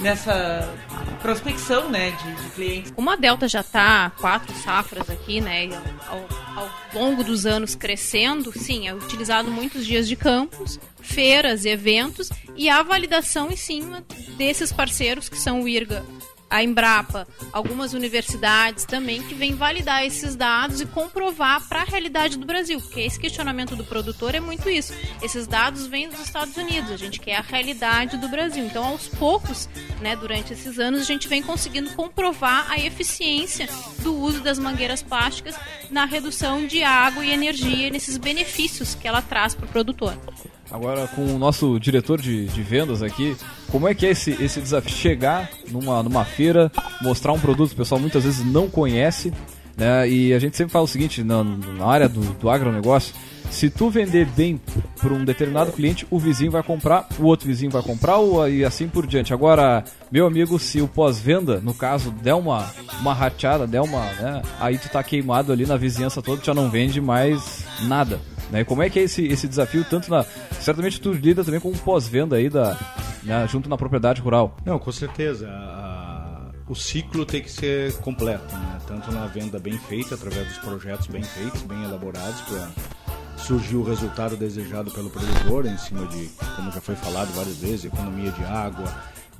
nessa prospecção né, de, de, clientes. Como a Delta já está quatro safras aqui, né, ao, ao, longo dos anos crescendo, sim, é utilizado muitos dias de campos, feiras, eventos e a validação em cima desses parceiros que são o IRGA, a Embrapa, algumas universidades também que vêm validar esses dados e comprovar para a realidade do Brasil, porque esse questionamento do produtor é muito isso. Esses dados vêm dos Estados Unidos, a gente quer a realidade do Brasil. Então, aos poucos, né, durante esses anos, a gente vem conseguindo comprovar a eficiência do uso das mangueiras plásticas na redução de água e energia nesses benefícios que ela traz para o produtor. Agora com o nosso diretor de, de vendas aqui, como é que é esse, esse desafio? Chegar numa, numa feira, mostrar um produto que o pessoal muitas vezes não conhece, né? E a gente sempre fala o seguinte, na, na área do, do agronegócio, se tu vender bem para um determinado cliente, o vizinho vai comprar, o outro vizinho vai comprar e assim por diante. Agora, meu amigo, se o pós-venda, no caso, der uma, uma rateada, der uma, né, aí tu tá queimado ali na vizinhança toda, já não vende mais nada. Né? Como é que é esse, esse desafio, tanto na. Certamente tu lida também com pós-venda aí da, né, junto na propriedade rural. Não, com certeza. A, o ciclo tem que ser completo, né? tanto na venda bem feita, através dos projetos bem feitos, bem elaborados, para surgir o resultado desejado pelo produtor, em cima de, como já foi falado várias vezes, economia de água,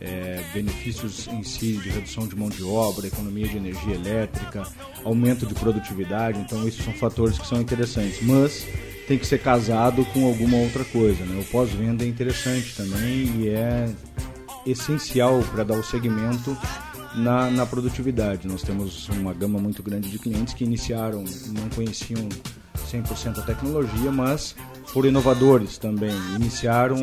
é, benefícios em si de redução de mão de obra, economia de energia elétrica, aumento de produtividade. Então, esses são fatores que são interessantes. Mas tem que ser casado com alguma outra coisa. Né? O pós-venda é interessante também e é essencial para dar o segmento na, na produtividade. Nós temos uma gama muito grande de clientes que iniciaram, não conheciam 100% a tecnologia, mas por inovadores também. Iniciaram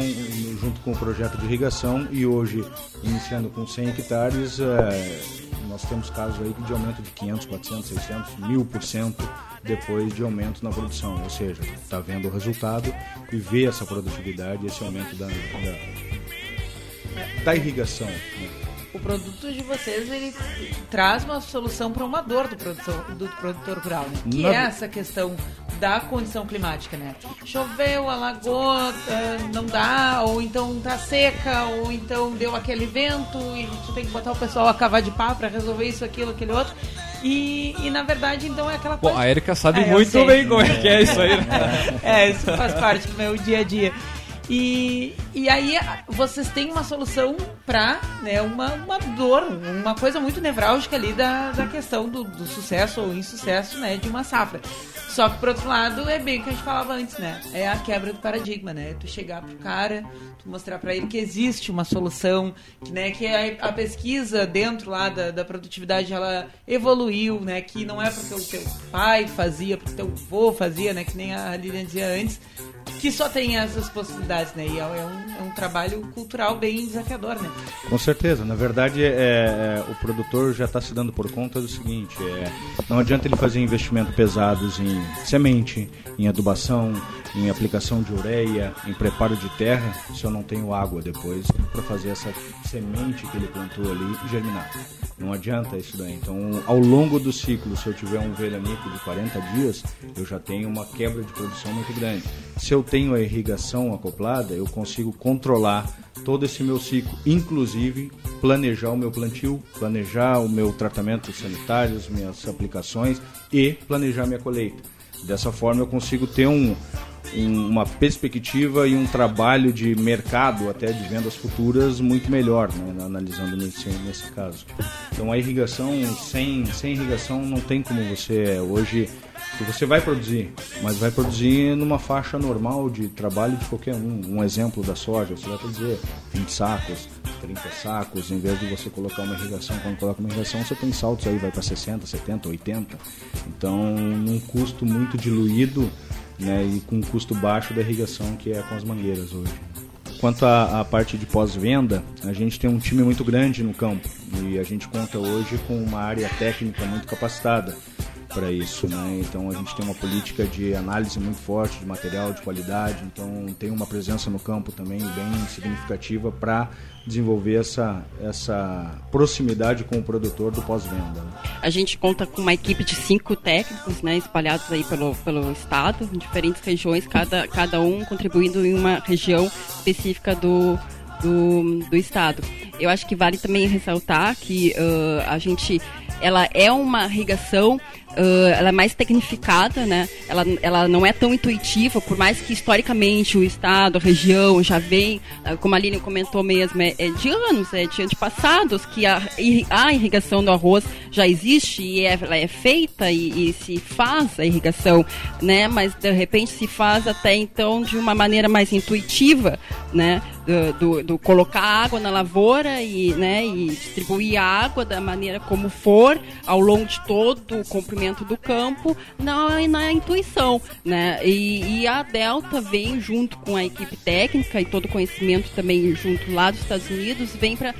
junto com o projeto de irrigação e hoje, iniciando com 100 hectares, é, nós temos casos aí de aumento de 500, 400, 600, 1000 por cento depois de aumento na produção, ou seja, está vendo o resultado e vê essa produtividade, esse aumento da, da, da irrigação. Né? O produto de vocês ele traz uma solução para uma dor do, produção, do produtor rural, né? que é essa questão da condição climática, né? Choveu, alagou, eh, não dá, ou então tá seca, ou então deu aquele vento e tu tem que botar o pessoal a cavar de pá para resolver isso, aquilo, aquele outro. E, e na verdade, então é aquela coisa. Bom, a Erika sabe é, muito bem como é que é isso aí. Né? é, isso faz parte do meu dia a dia. E, e aí vocês têm uma solução para né, uma, uma dor, uma coisa muito nevrálgica ali da, da questão do, do sucesso ou insucesso né, de uma safra. Só que, por outro lado, é bem o que a gente falava antes, né? É a quebra do paradigma, né? Tu chegar pro cara, tu mostrar para ele que existe uma solução, que, né, que a, a pesquisa dentro lá da, da, produtividade, ela evoluiu, né? Que não é porque o teu pai fazia, porque o teu avô fazia, né? Que nem a Lilian dizia antes, que só tem essas possibilidades, né? E é um, é um trabalho cultural bem desafiador, né? Com certeza. Na verdade, é, é o produtor já está se dando por conta do seguinte: é, não adianta ele fazer investimentos pesados em semente, em adubação, em aplicação de ureia, em preparo de terra, se eu não tenho água depois para fazer essa semente que ele plantou ali germinar. Não adianta isso daí. Então, ao longo do ciclo, se eu tiver um veranico de 40 dias, eu já tenho uma quebra de produção muito grande. Se eu tenho a irrigação acoplada, eu consigo controlar todo esse meu ciclo, inclusive planejar o meu plantio, planejar o meu tratamento sanitário, as minhas aplicações e planejar minha colheita. Dessa forma eu consigo ter um, um, uma perspectiva e um trabalho de mercado, até de vendas futuras, muito melhor, né, analisando nesse, nesse caso. Então a irrigação, sem, sem irrigação não tem como você hoje você vai produzir, mas vai produzir numa faixa normal de trabalho de qualquer um. Um exemplo da soja, você vai produzir 20 sacos, 30 sacos, em vez de você colocar uma irrigação, quando coloca uma irrigação, você tem saltos aí, vai para 60, 70, 80. Então, num custo muito diluído, né, e com um custo baixo da irrigação que é com as mangueiras hoje. Quanto à, à parte de pós-venda, a gente tem um time muito grande no campo e a gente conta hoje com uma área técnica muito capacitada para isso, né? Então a gente tem uma política de análise muito forte de material de qualidade, então tem uma presença no campo também bem significativa para desenvolver essa, essa proximidade com o produtor do pós-venda. Né? A gente conta com uma equipe de cinco técnicos, né, espalhados aí pelo, pelo estado, em diferentes regiões, cada, cada um contribuindo em uma região específica do, do, do estado. Eu acho que vale também ressaltar que uh, a gente ela é uma irrigação Uh, ela é mais tecnificada, né? Ela, ela não é tão intuitiva, por mais que historicamente o estado, a região já vem, uh, como a Lilian comentou mesmo, é, é, de anos, é de antepassados que a, a irrigação do arroz já existe e é, ela é feita e, e, se faz a irrigação, né? Mas de repente se faz até então de uma maneira mais intuitiva, né? Do, do, do, colocar água na lavoura e, né, e distribuir a água da maneira como for ao longo de todo o comprimento do campo na, na intuição, né? E, e a Delta vem junto com a equipe técnica e todo o conhecimento também junto lá dos Estados Unidos, vem para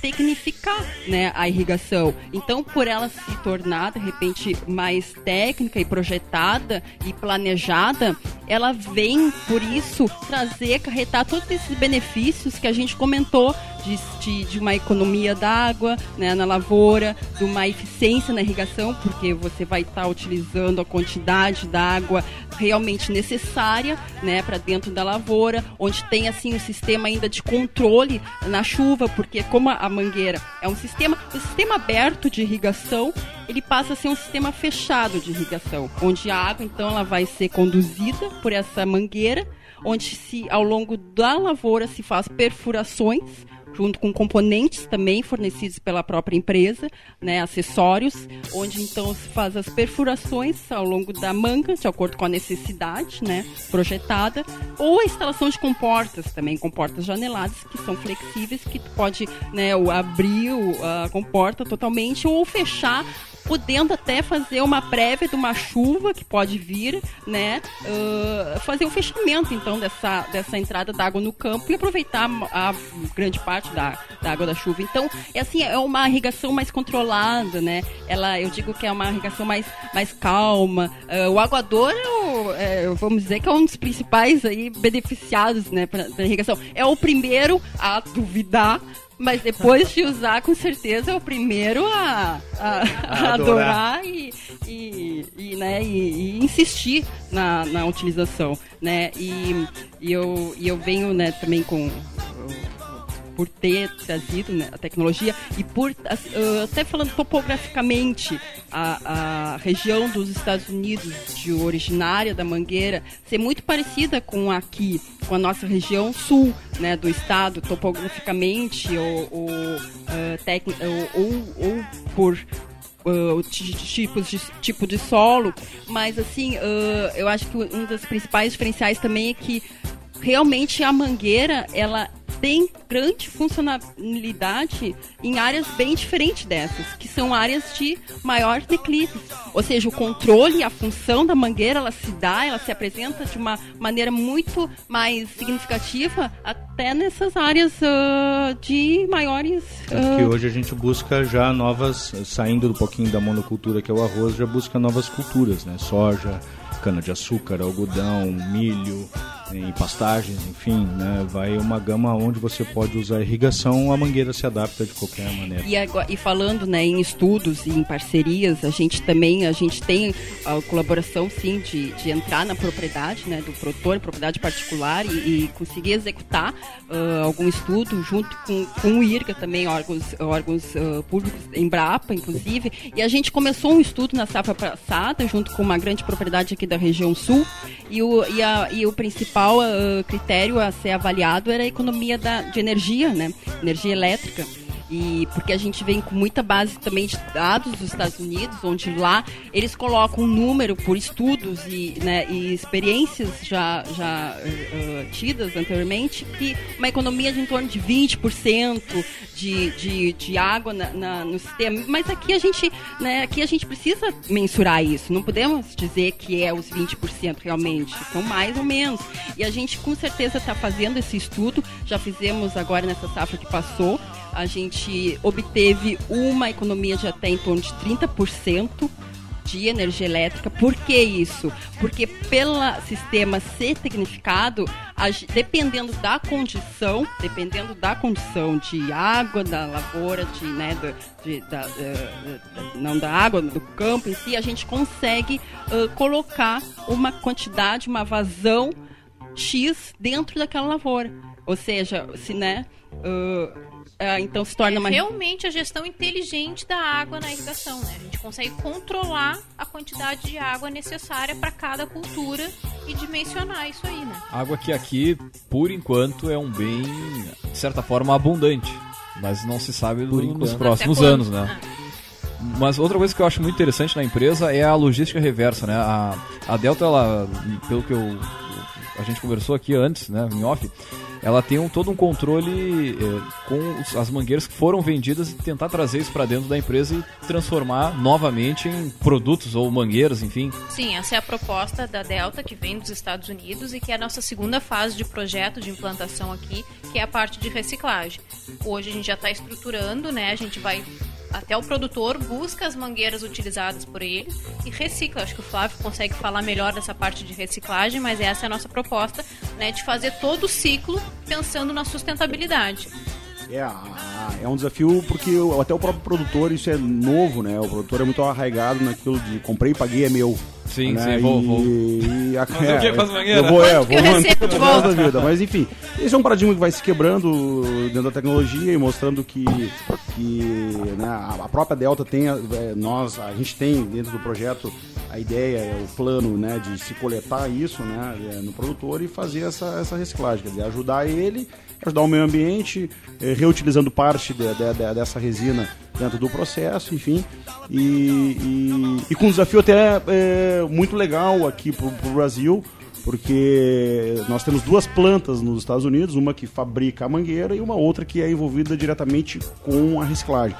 tecnificar né, a irrigação. Então, por ela se tornar, de repente, mais técnica e projetada e planejada, ela vem, por isso, trazer, acarretar todos esses benefícios que a gente comentou de, de, uma economia d'água né, na lavoura, de uma eficiência na irrigação, porque você vai estar tá utilizando a quantidade d'água realmente necessária né, para dentro da lavoura, onde tem assim um sistema ainda de controle na chuva, porque como a mangueira é um sistema, o sistema aberto de irrigação, ele passa a ser um sistema fechado de irrigação, onde a água então ela vai ser conduzida por essa mangueira, onde se ao longo da lavoura se faz perfurações junto com componentes também fornecidos pela própria empresa, né, acessórios, onde então se faz as perfurações ao longo da manga, de acordo com a necessidade, né, projetada, ou a instalação de comportas também, comportas janeladas que são flexíveis, que pode, né, abrir a comporta totalmente ou fechar podendo até fazer uma prévia de uma chuva que pode vir, né? Uh, fazer o fechamento, então, dessa, dessa entrada d'água no campo e aproveitar a, grande parte da, da, água da chuva. Então, é assim, é uma irrigação mais controlada, né? Ela, eu digo que é uma irrigação mais, mais calma. Uh, o aguador, é, é, vamos dizer que é um dos principais aí beneficiados, né, para irrigação. É o primeiro a duvidar mas depois de usar, com certeza é o primeiro a, a, a adorar, e, e, e, né, e, e, insistir na, na utilização. Né? E, e, eu, e eu venho né, também com por ter trazido né, a tecnologia e por, uh, até falando topograficamente, a, a região dos Estados Unidos de originária da Mangueira ser muito parecida com aqui, com a nossa região sul né, do estado, topograficamente ou, ou, uh, ou, ou, ou por uh, tipos de tipo de solo, mas assim, uh, eu acho que um dos principais diferenciais também é que realmente a mangueira ela tem grande funcionalidade em áreas bem diferentes dessas, que são áreas de maior declive. Ou seja, o controle e a função da mangueira, ela se dá, ela se apresenta de uma maneira muito mais significativa até nessas áreas uh, de maiores... Uh... que hoje a gente busca já novas, saindo um pouquinho da monocultura que é o arroz, já busca novas culturas, né? Soja, cana-de-açúcar, algodão, milho, em pastagens, enfim, né? vai uma gama onde você pode usar irrigação, a mangueira se adapta de qualquer maneira. E, agora, e falando né, em estudos e em parcerias, a gente também a gente tem a colaboração sim de, de entrar na propriedade né, do produtor, propriedade particular e, e conseguir executar uh, algum estudo junto com, com o IRGA também, órgãos, órgãos uh, públicos, Embrapa inclusive, e a gente começou um estudo na safra passada junto com uma grande propriedade aqui da região sul e o, e a, e o principal principal uh, critério a ser avaliado era a economia da, de energia, né? Energia elétrica. E porque a gente vem com muita base também de dados dos Estados Unidos, onde lá eles colocam um número por estudos e, né, e experiências já, já uh, tidas anteriormente, que uma economia de em torno de 20% de, de, de água na, na, no sistema. Mas aqui a gente, né, aqui a gente precisa mensurar isso. Não podemos dizer que é os 20% realmente, são mais ou menos. E a gente com certeza está fazendo esse estudo, já fizemos agora nessa safra que passou a gente obteve uma economia de até em torno de 30% de energia elétrica. Por que isso? Porque pelo sistema ser tecnificado, dependendo da condição, dependendo da condição de água da lavoura, de, né, de, da, uh, não da água, do campo em si, a gente consegue uh, colocar uma quantidade, uma vazão X dentro daquela lavoura. Ou seja, se né, uh, Uh, então se torna é uma... realmente a gestão inteligente da água na irrigação, né? A gente consegue controlar a quantidade de água necessária para cada cultura e dimensionar isso aí, né? Água que aqui, por enquanto, é um bem, de certa forma, abundante, mas não se sabe do, nos próximos anos, né? Ah. Mas outra coisa que eu acho muito interessante na empresa é a logística reversa, né? A, a Delta, ela, pelo que eu, a gente conversou aqui antes, né, em off, ela tem um, todo um controle é, com as mangueiras que foram vendidas e tentar trazer isso para dentro da empresa e transformar novamente em produtos ou mangueiras, enfim. Sim, essa é a proposta da Delta que vem dos Estados Unidos e que é a nossa segunda fase de projeto de implantação aqui, que é a parte de reciclagem. Hoje a gente já está estruturando, né? A gente vai até o produtor busca as mangueiras utilizadas por ele e recicla. Acho que o Flávio consegue falar melhor dessa parte de reciclagem, mas essa é a nossa proposta, né, de fazer todo o ciclo pensando na sustentabilidade. É, é um desafio porque até o próprio produtor, isso é novo, né? O produtor é muito arraigado naquilo de comprei e paguei, é meu. Sim, né? sim, vou, vou. E, a, é, o que com as mangueiras? Eu vou, é, vou manter resto da vida. Mas enfim, esse é um paradigma que vai se quebrando dentro da tecnologia e mostrando que, que né, a própria Delta tem, é, nós, a gente tem dentro do projeto a ideia, o plano né, de se coletar isso né, é, no produtor e fazer essa, essa reciclagem, quer dizer, ajudar ele, ajudar o meio ambiente, reutilizando parte de, de, de, dessa resina dentro do processo, enfim, e, e, e com um desafio até é, muito legal aqui para o Brasil, porque nós temos duas plantas nos Estados Unidos, uma que fabrica a mangueira e uma outra que é envolvida diretamente com a reciclagem.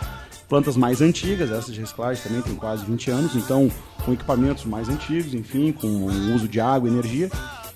Plantas mais antigas, essas de reciclagem também tem quase 20 anos, então com equipamentos mais antigos, enfim, com uso de água e energia.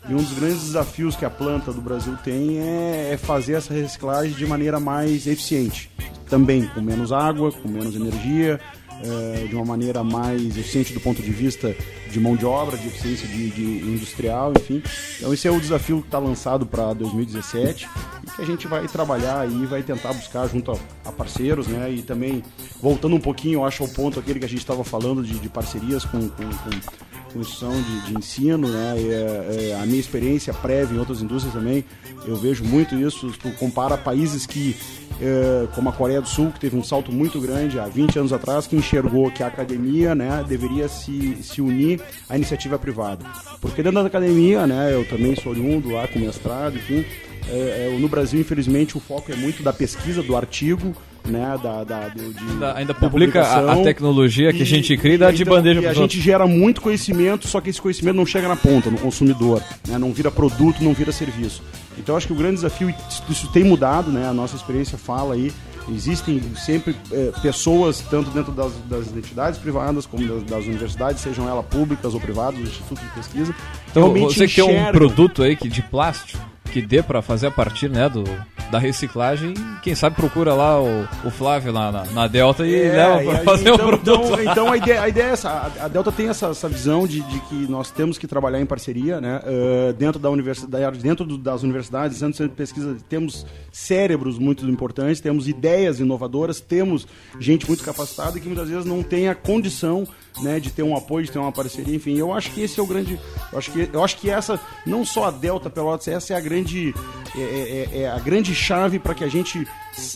E um dos grandes desafios que a planta do Brasil tem é, é fazer essa reciclagem de maneira mais eficiente. Também com menos água, com menos energia, é, de uma maneira mais eficiente do ponto de vista de mão de obra, de eficiência de, de industrial, enfim. Então esse é o desafio que está lançado para 2017 e que a gente vai trabalhar aí, vai tentar buscar junto a, a, parceiros, né? E também voltando um pouquinho, eu acho ao ponto aquele que a gente estava falando de, de parcerias com, com, com instituição de, de ensino, né? E, é, a minha experiência prévia em outras indústrias também, eu vejo muito isso. Tu compara países que é, como a Coreia do Sul, que teve um salto muito grande há 20 anos atrás, que enxergou que a academia né, deveria se, se unir à iniciativa privada. Porque dentro da academia, né, eu também sou oriundo lá com mestrado, enfim, é, é, no Brasil, infelizmente, o foco é muito da pesquisa, do artigo, né, da, da, de, ainda, ainda publica a, a, tecnologia que e, a gente cria e dá de bandeja para a gente gera muito conhecimento, só que esse conhecimento não chega na ponta, no consumidor, né, não vira produto, não vira serviço. Então acho que o grande desafio, isso tem mudado, né, a nossa experiência fala aí, existem sempre é, pessoas, tanto dentro das, das, entidades privadas como das, das, universidades, sejam elas públicas ou privadas, institutos de pesquisa. Então, você que tem um produto aí que, de plástico que dê para fazer a partir né, do, da reciclagem, quem sabe procura lá o, o Flávio lá na, na Delta e é, leva para fazer então, um produto. Então, então a, ideia, a ideia é essa, a, Delta tem essa, essa visão de, de, que nós temos que trabalhar em parceria, né, uh, dentro da universidade, dentro do, das universidades, dentro do centro de pesquisa, temos cérebros muito importantes, temos ideias inovadoras, temos gente muito capacitada que muitas vezes não tem a condição né, de ter um apoio, de ter uma parceria, enfim. Eu acho que esse é o grande, eu acho que, eu acho que essa, não só a Delta Pelotas, essa é a grande, é, é, é, é a grande chave para que a gente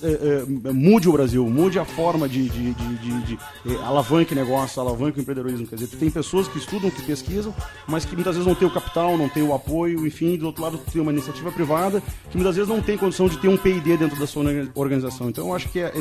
é, é, mude o Brasil, mude a forma de, de, de, de, de é, alavanque negócio, alavanque empreendedorismo. Quer dizer, tem pessoas que estudam, que pesquisam, mas que muitas vezes não tem o capital, não tem o apoio, enfim, do outro lado tem uma iniciativa privada que muitas vezes não tem condição de ter um P&D dentro da sua organização. Então eu acho que é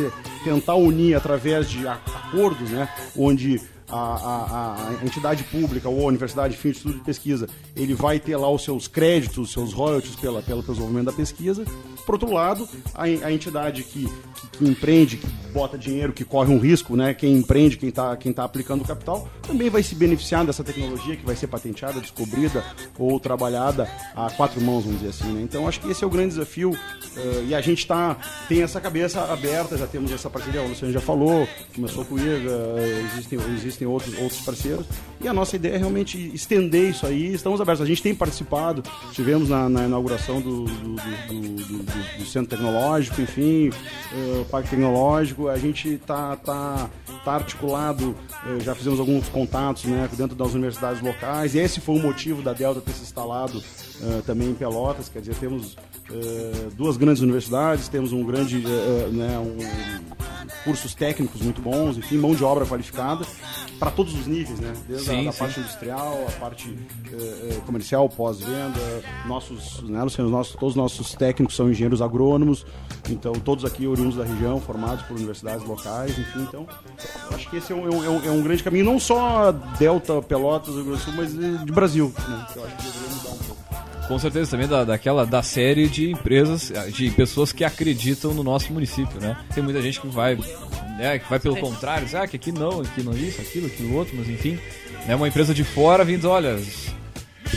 tentar unir através de acordos, né, onde a, a, a, entidade pública ou a universidade, enfim, estudo de pesquisa, ele vai ter lá os seus créditos, seus royalties pela, pelo desenvolvimento da pesquisa. Por outro lado, a, a entidade que, que, que, empreende, que bota dinheiro, que corre um risco, né? quem empreende, quem está quem tá aplicando o capital, também vai se beneficiar dessa tecnologia que vai ser patenteada, descobrida ou trabalhada a quatro mãos, vamos dizer assim. Né? Então, acho que esse é o grande desafio uh, e a gente tá, tem essa cabeça aberta, já temos essa parceria, o Luciano já falou, começou com o IRGA, uh, existem, existem outros, outros parceiros, e a nossa ideia é realmente estender isso aí, estamos abertos. A gente tem participado, tivemos na, na inauguração do, do, do, do, Centro Tecnológico, enfim, uh, Parque Tecnológico, a gente está tá, tá articulado, uh, já fizemos alguns contatos né, dentro das universidades locais, e esse foi o motivo da Delta ter se instalado uh, também em Pelotas, quer dizer, temos duas grandes universidades, temos um grande, né, um, cursos técnicos muito bons, enfim, mão de obra qualificada para todos os níveis, né? Desde sim, a da parte industrial, a parte comercial, pós-venda, nossos, né, Luciano, nossos, todos os nossos técnicos são engenheiros agrônomos, então todos aqui oriundos da região, formados por universidades locais, enfim, então acho que esse é um, é um, é um grande caminho, não só Delta, Pelotas, Rio Grande do Sul, mas de Brasil, né? Eu acho que Com certeza também da, daquela da série de empresas, de pessoas que acreditam no nosso município, né? Tem muita gente que vai, né, que vai pelo contrário, diz, ah, que aqui não, aqui não isso, aquilo, aquilo outro, mas enfim, é né, uma empresa de fora vindo, olha,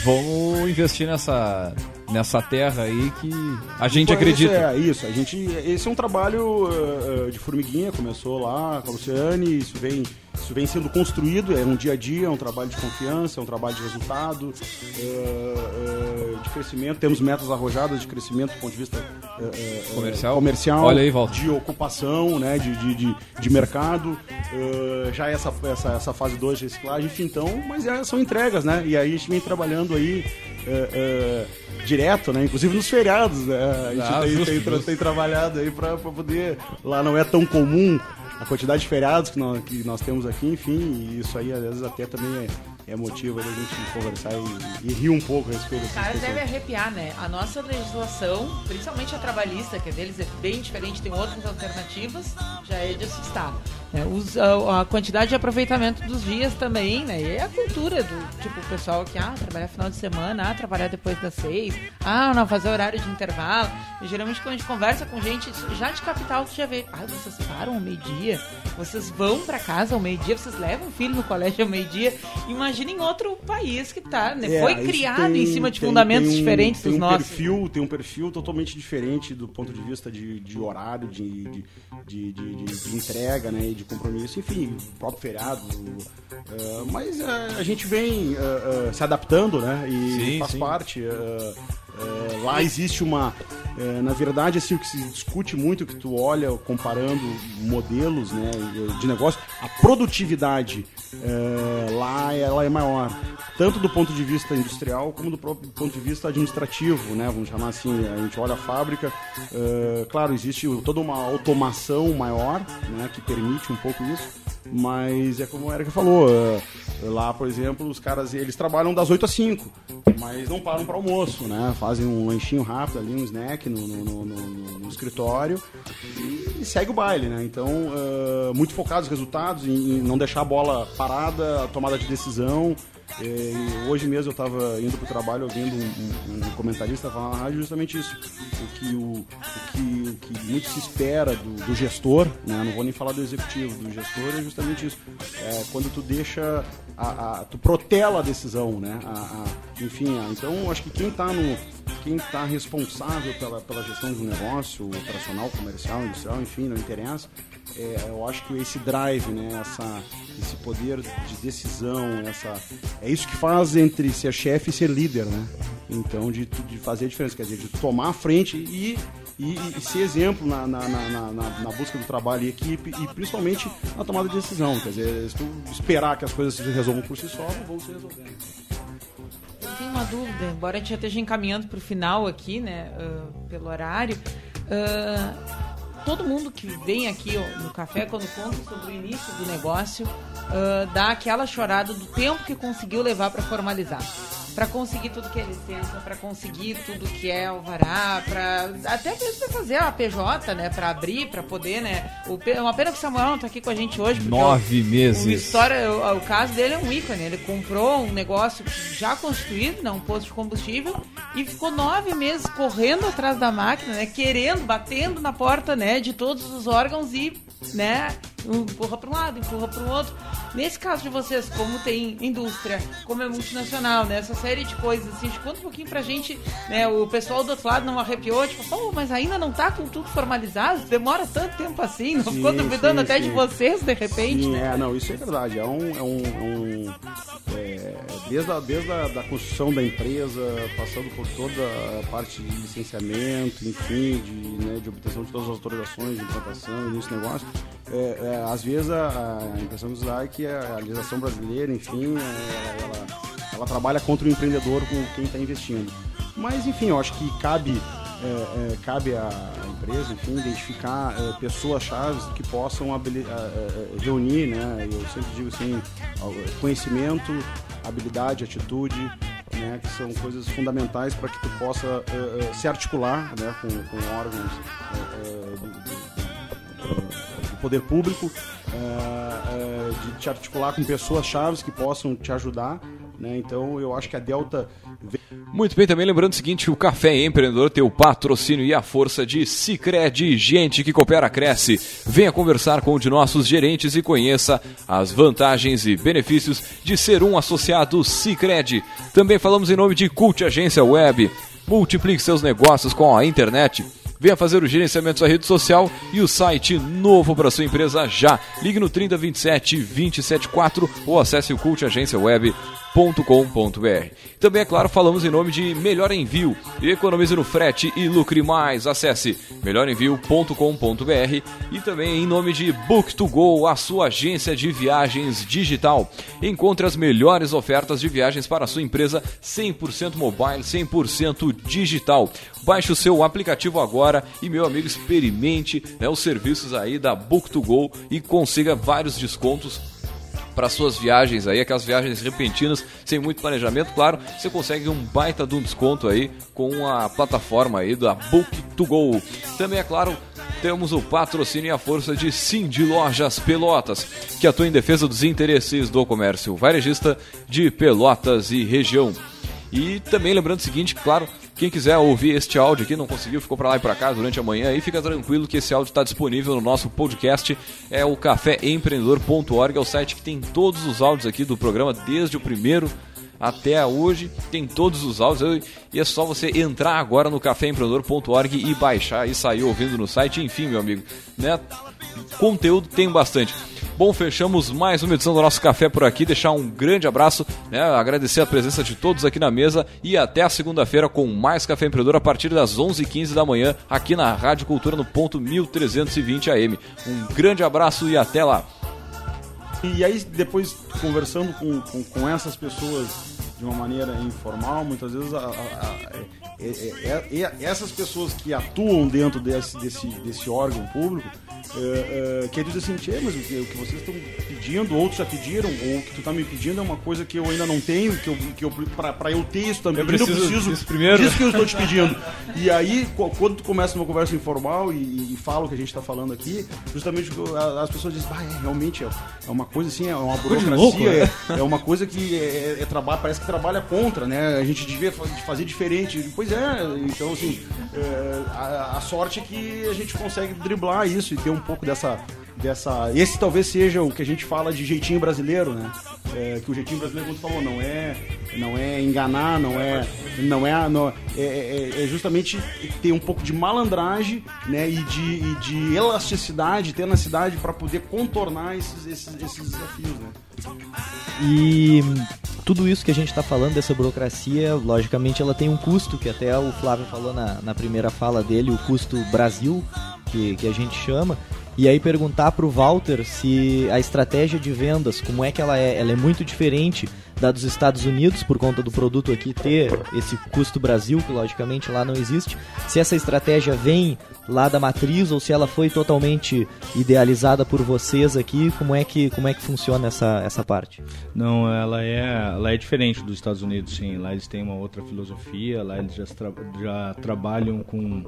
vamos investir nessa nessa terra aí que a gente acredita. É, isso, a gente, esse é um trabalho uh, de formiguinha, começou lá com a Luciane, isso vem isso vem sendo construído, é um dia a dia, é um trabalho de confiança, é um trabalho de resultado, é, é, de crescimento. Temos metas arrojadas de crescimento do ponto de vista é, comercial, comercial Olha aí, de ocupação, né, de, de, de, de mercado. já essa, essa, essa fase 2 de reciclagem, enfim, então, mas é, são entregas, né? E aí a gente vem trabalhando aí direto, né? Inclusive nos feriados, né? A gente ah, tem, justo, tem, justo. tem, trabalhado aí para poder. Lá não é tão comum a quantidade de feriados que nós, que nós temos aqui, enfim, e isso aí às vezes até também é, é motivo da gente conversar e, e, rir um pouco a respeito disso. Cara, deve arrepiar, né? A nossa legislação, principalmente a trabalhista, que é deles é bem diferente, tem outras alternativas, já é de assustar. É, os, a, a, quantidade de aproveitamento dos dias também, né? E é a cultura do tipo o pessoal que ah, trabalhar final de semana, ah, trabalhar depois das seis, ah, não fazer horário de intervalo. E, geralmente quando a gente conversa com gente já de capital, tu já vê, ah, vocês param ao meio-dia, vocês vão para casa ao meio-dia, vocês levam o filho no colégio ao meio-dia. Imagina em outro país que tá, né? É, Foi criado tem, em cima de tem, fundamentos tem um, diferentes dos um nossos. Perfil, tem um perfil totalmente diferente do ponto de vista de, de horário, de, de, de entrega, né? De compromisso, enfim, próprio feriado. Uh, mas uh, a gente vem uh, se adaptando, né? E sim, faz sim. parte. Lá existe uma É, na verdade, assim, o que se discute muito, que tu olha comparando modelos né, de negócio, a produtividade é, lá ela é maior, tanto do ponto de vista industrial como do próprio ponto de vista administrativo, né, vamos chamar assim. A gente olha a fábrica, é, claro, existe toda uma automação maior né, que permite um pouco isso, mas é como a Erika falou, é, lá, por exemplo, os caras eles trabalham das 8 às 5, mas não param para almoço, né? Fazem um lanchinho rápido ali, um snack no, no, no, no escritório e, segue o baile, né? Então, uh, muito focados nos resultados, em, em não deixar a bola parada, a tomada de decisão. E hoje mesmo eu estava indo para o trabalho ouvindo um, um, um, comentarista falar rádio justamente isso. O que, o, o que, o que muito se espera do, do, gestor, né? não vou nem falar do executivo, do gestor é justamente isso. É quando tu deixa, a, a tu protela a decisão, né? A, a, enfim, então acho que quem está no quem está responsável pela, pela gestão de um negócio, operacional, comercial, industrial, enfim, não interessa, é, eu acho que esse drive, né, essa, esse poder de decisão, essa, é isso que faz entre ser chefe e ser líder, né? Então, de, de fazer a diferença, quer dizer, de tomar a frente e, e, e ser exemplo na, na, na, na, busca do trabalho e equipe e principalmente na tomada de decisão. Quer dizer, se tu esperar que as coisas se resolvam por si só, não vão se resolvendo. Eu tenho uma dúvida, embora a gente já esteja encaminhando para o final aqui, né, uh, pelo horário. Uh, todo mundo que vem aqui ó, no café, quando conta sobre o início do negócio, uh, dá aquela chorada do tempo que conseguiu levar para formalizar para conseguir tudo que é licença, para conseguir tudo que é alvará, para até mesmo pra fazer a PJ, né, para abrir, para poder, né. O, é uma pena que o Samuel não tá aqui com a gente hoje. Nove meses. O, história, o, o, caso dele é um ícone. Ele comprou um negócio já constituído, né, um posto de combustível, e ficou nove meses correndo atrás da máquina, né, querendo, batendo na porta, né, de todos os órgãos e, né, empurra para um lado, empurra para o outro. Nesse caso de vocês, como tem indústria, como é multinacional, né? Essa série de coisas, assim, conta um pouquinho pra gente, né? O pessoal do outro lado não arrepiou, tipo, pô, mas ainda não tá com tudo formalizado? Demora tanto tempo assim? Não sim, ficou duvidando sim, até sim. de vocês, de repente? Sim, é, não, isso é verdade. É um... É um, é um é, desde a, desde a da construção da empresa, passando por toda a parte de licenciamento, enfim, de, né, de obtenção de todas as autorizações de implantação, início negócio, é, é, às vezes a, a impressão que dá é que a legislação brasileira, enfim, é, ela, ela, trabalha contra o empreendedor com quem está investindo. Mas, enfim, eu acho que cabe, é, é cabe à empresa, enfim, identificar é, pessoas-chave que possam reunir, né, eu sempre digo assim, conhecimento, habilidade, atitude, né, que são coisas fundamentais para que tu possa uh, se articular né, com, com órgãos uh, poder público, é, é, de te articular com pessoas chaves que possam te ajudar. Né? Então eu acho que a Delta. Muito bem, também lembrando o seguinte: o Café Empreendedor tem o patrocínio e a força de Cicred, gente que coopera, cresce. Venha conversar com um de nossos gerentes e conheça as vantagens e benefícios de ser um associado Cicred. Também falamos em nome de Cult Agência Web. Multiplique seus negócios com a internet. Venha fazer o gerenciamento da rede social e o site novo para sua empresa já. Ligue no 3027 274 ou acesse o Cult Agência Web melhorenvio.com.br. Também, é claro, falamos em nome de Melhor Envio. Economize no frete e lucre mais. Acesse melhorenvio.com.br e também em nome de Book2Go, a sua agência de viagens digital. Encontre as melhores ofertas de viagens para a sua empresa 100% mobile, 100% digital. Baixe o seu aplicativo agora e, meu amigo, experimente né, os serviços aí da Book2Go e consiga vários descontos para suas viagens aí, aquelas viagens repentinas, sem muito planejamento, claro, você consegue um baita de um desconto aí com a plataforma aí da Book2Go. Também é claro, temos o patrocínio e a força de Cindy Lojas Pelotas, que atua em defesa dos interesses do comércio varejista de Pelotas e região. E também lembrando o seguinte, claro, quem quiser ouvir este áudio aqui, não conseguiu, ficou para lá e para cá durante a manhã, aí fica tranquilo que esse áudio está disponível no nosso podcast, é o caféempreendedor.org, é o site que tem todos os áudios aqui do programa, desde o primeiro até hoje, tem todos os áudios, e é só você entrar agora no caféempreendedor.org e baixar e sair ouvindo no site, enfim, meu amigo, né? Conteúdo tem bastante. Bom, fechamos mais uma edição do nosso café por aqui. Deixar um grande abraço, né? agradecer a presença de todos aqui na mesa e até a segunda-feira com mais Café Empreendedor a partir das 11h15 da manhã aqui na Rádio Cultura no ponto 1320 AM. Um grande abraço e até lá. E aí, depois, conversando com, com, com essas pessoas de uma maneira informal, muitas vezes a, a, a, é, é, é, essas pessoas que atuam dentro desse, desse, desse órgão público é, é, que eles assim, mas o que, o que vocês estão pedindo, outros já pediram, ou o que tu está me pedindo é uma coisa que eu ainda não tenho, que eu, que eu para eu ter isso também, eu preciso, eu preciso disso primeiro. disso que eu estou te pedindo. e aí, quando tu começa uma conversa informal e, e fala o que a gente está falando aqui, justamente as pessoas dizem, ah, é, realmente é, é uma coisa assim, é uma burocracia, louco, né? é, é, uma coisa que é, é, trabalho, parece que trabalha contra, né? A gente devia fazer diferente. Pois é, então assim, é, a, a sorte é que a gente consegue driblar isso e ter um pouco dessa dessa. Esse talvez seja o que a gente fala de jeitinho brasileiro, né? É, que o jeitinho brasileiro, como falou, não é, não é enganar, não é, não é, não, é, é, é justamente ter um pouco de malandragem, né? E de, e de elasticidade, tenacidade para poder contornar esses, esses, esses desafios, né? E tudo isso que a gente está falando dessa burocracia, logicamente, ela tem um custo, que até o Flávio falou na, na primeira fala dele, o custo Brasil, que, que a gente chama. E aí perguntar para o Walter se a estratégia de vendas, como é que ela é? Ela é muito diferente da dos Estados Unidos, por conta do produto aqui ter esse custo Brasil, que logicamente lá não existe. Se essa estratégia vem lá da matriz ou se ela foi totalmente idealizada por vocês aqui, como é que, como é que funciona essa, essa parte? Não, ela é, ela é diferente dos Estados Unidos, sim. Lá eles têm uma outra filosofia, lá eles já, tra já trabalham com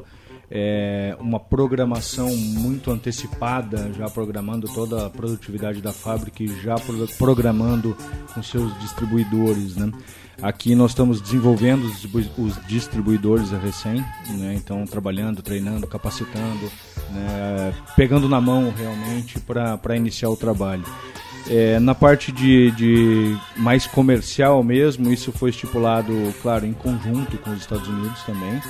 é, uma programação muito antecipada, já programando toda a produtividade da fábrica e já programando com seus distribuidores. Né? Aqui nós estamos desenvolvendo os distribuidores a recém, né? então trabalhando, treinando, capacitando, né? pegando na mão realmente para iniciar o trabalho. É, na parte de, de, mais comercial mesmo, isso foi estipulado, claro, em conjunto com os Estados Unidos também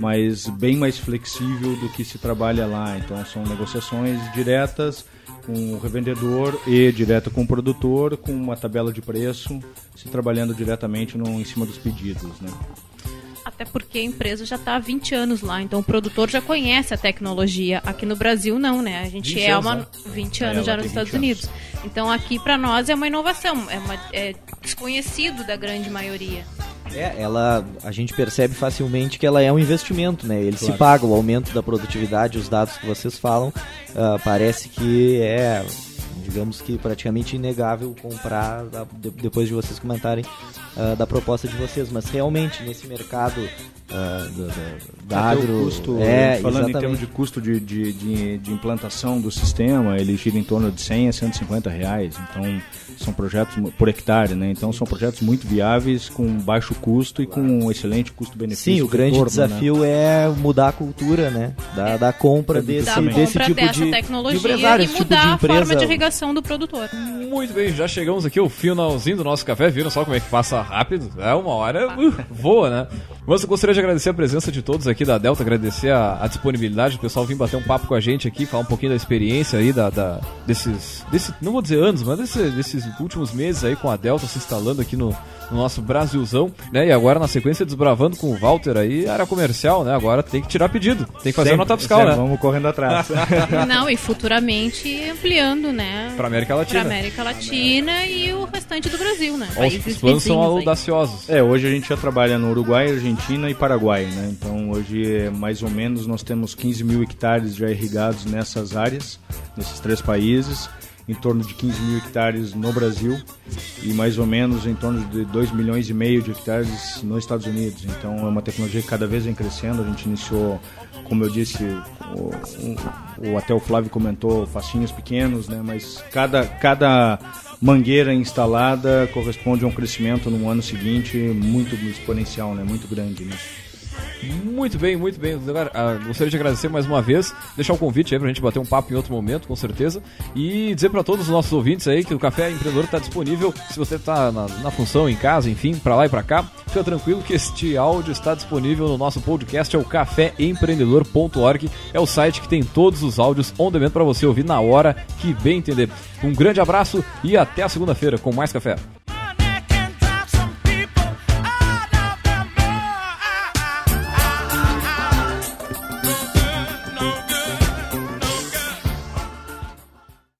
mas bem mais flexível do que se trabalha lá. Então são negociações diretas com o revendedor e direto com o produtor, com uma tabela de preço, se trabalhando diretamente no, em cima dos pedidos. Né? Até porque a empresa já está há 20 anos lá, então o produtor já conhece a tecnologia. Aqui no Brasil não, né? A gente é uma anos, 20 anos é, já nos Estados anos. Unidos. Então aqui para nós é uma inovação, é, uma, é desconhecido da grande maioria. É, ela, a gente percebe facilmente que ela é um investimento, né? Ele claro. se paga, o aumento da produtividade, os dados que vocês falam, uh, parece que é, digamos que praticamente inegável comprar depois de vocês comentarem uh, da proposta de vocês, mas realmente nesse mercado uh, da agro, custo, é, falando exatamente. em termos de custo de, de, de, de, implantação do sistema, ele gira em torno de 100 a 150 reais, então são projetos por hectare, né? Então são projetos muito viáveis, com baixo custo e com um excelente custo-benefício. Sim, o grande né? desafio né? é mudar a cultura, né? Da, da compra desse, da desse compra tipo de, tecnologia de empresário, e mudar tipo de empresa. a forma de irrigação do produtor. Muito bem, já chegamos aqui ao finalzinho do nosso café, viram só como é que passa rápido? É uma hora, uh, voa, né? Mas eu gostaria de agradecer a presença de todos aqui da Delta, agradecer a, a disponibilidade, o pessoal vir bater um papo com a gente aqui, falar um pouquinho da experiência aí, da, da desses, desse, não vou dizer anos, mas desse, desses últimos meses aí com a Delta se instalando aqui no, no nosso Brasilzão, né? E agora na sequência desbravando com o Walter aí, área comercial, né? Agora tem que tirar pedido, tem que fazer sempre, a nota fiscal, sempre, né? Vamos correndo atrás. Não, e futuramente ampliando, né? Pra América Latina. Pra América Latina e o restante do Brasil, né? Países os planos são audaciosos. É, hoje a gente já trabalha no Uruguai, Argentina e Paraguai, né? Então hoje, mais ou menos, nós temos 15 mil hectares já irrigados nessas áreas, nesses três países em torno de 15 mil hectares no Brasil e mais ou menos em torno de 2 milhões e meio de hectares nos Estados Unidos. Então é uma tecnologia que cada vez vem crescendo. A gente iniciou, como eu disse, o, o, até o Flávio comentou, facinhos pequenos, né? mas cada, cada mangueira instalada corresponde a um crescimento no ano seguinte muito exponencial, né? muito grande. Né? Muito bem, muito bem. Ah, gostaria de agradecer mais uma vez, deixar o convite aí pra gente bater um papo em outro momento, com certeza, e dizer para todos os nossos ouvintes aí que o Café Empreendedor está disponível, se você está na, na, função, em casa, enfim, para lá e para cá, fica tranquilo que este áudio está disponível no nosso podcast, é o caféempreendedor.org, é o site que tem todos os áudios on demand para você ouvir na hora que bem entender. Um grande abraço e até a segunda-feira com mais café.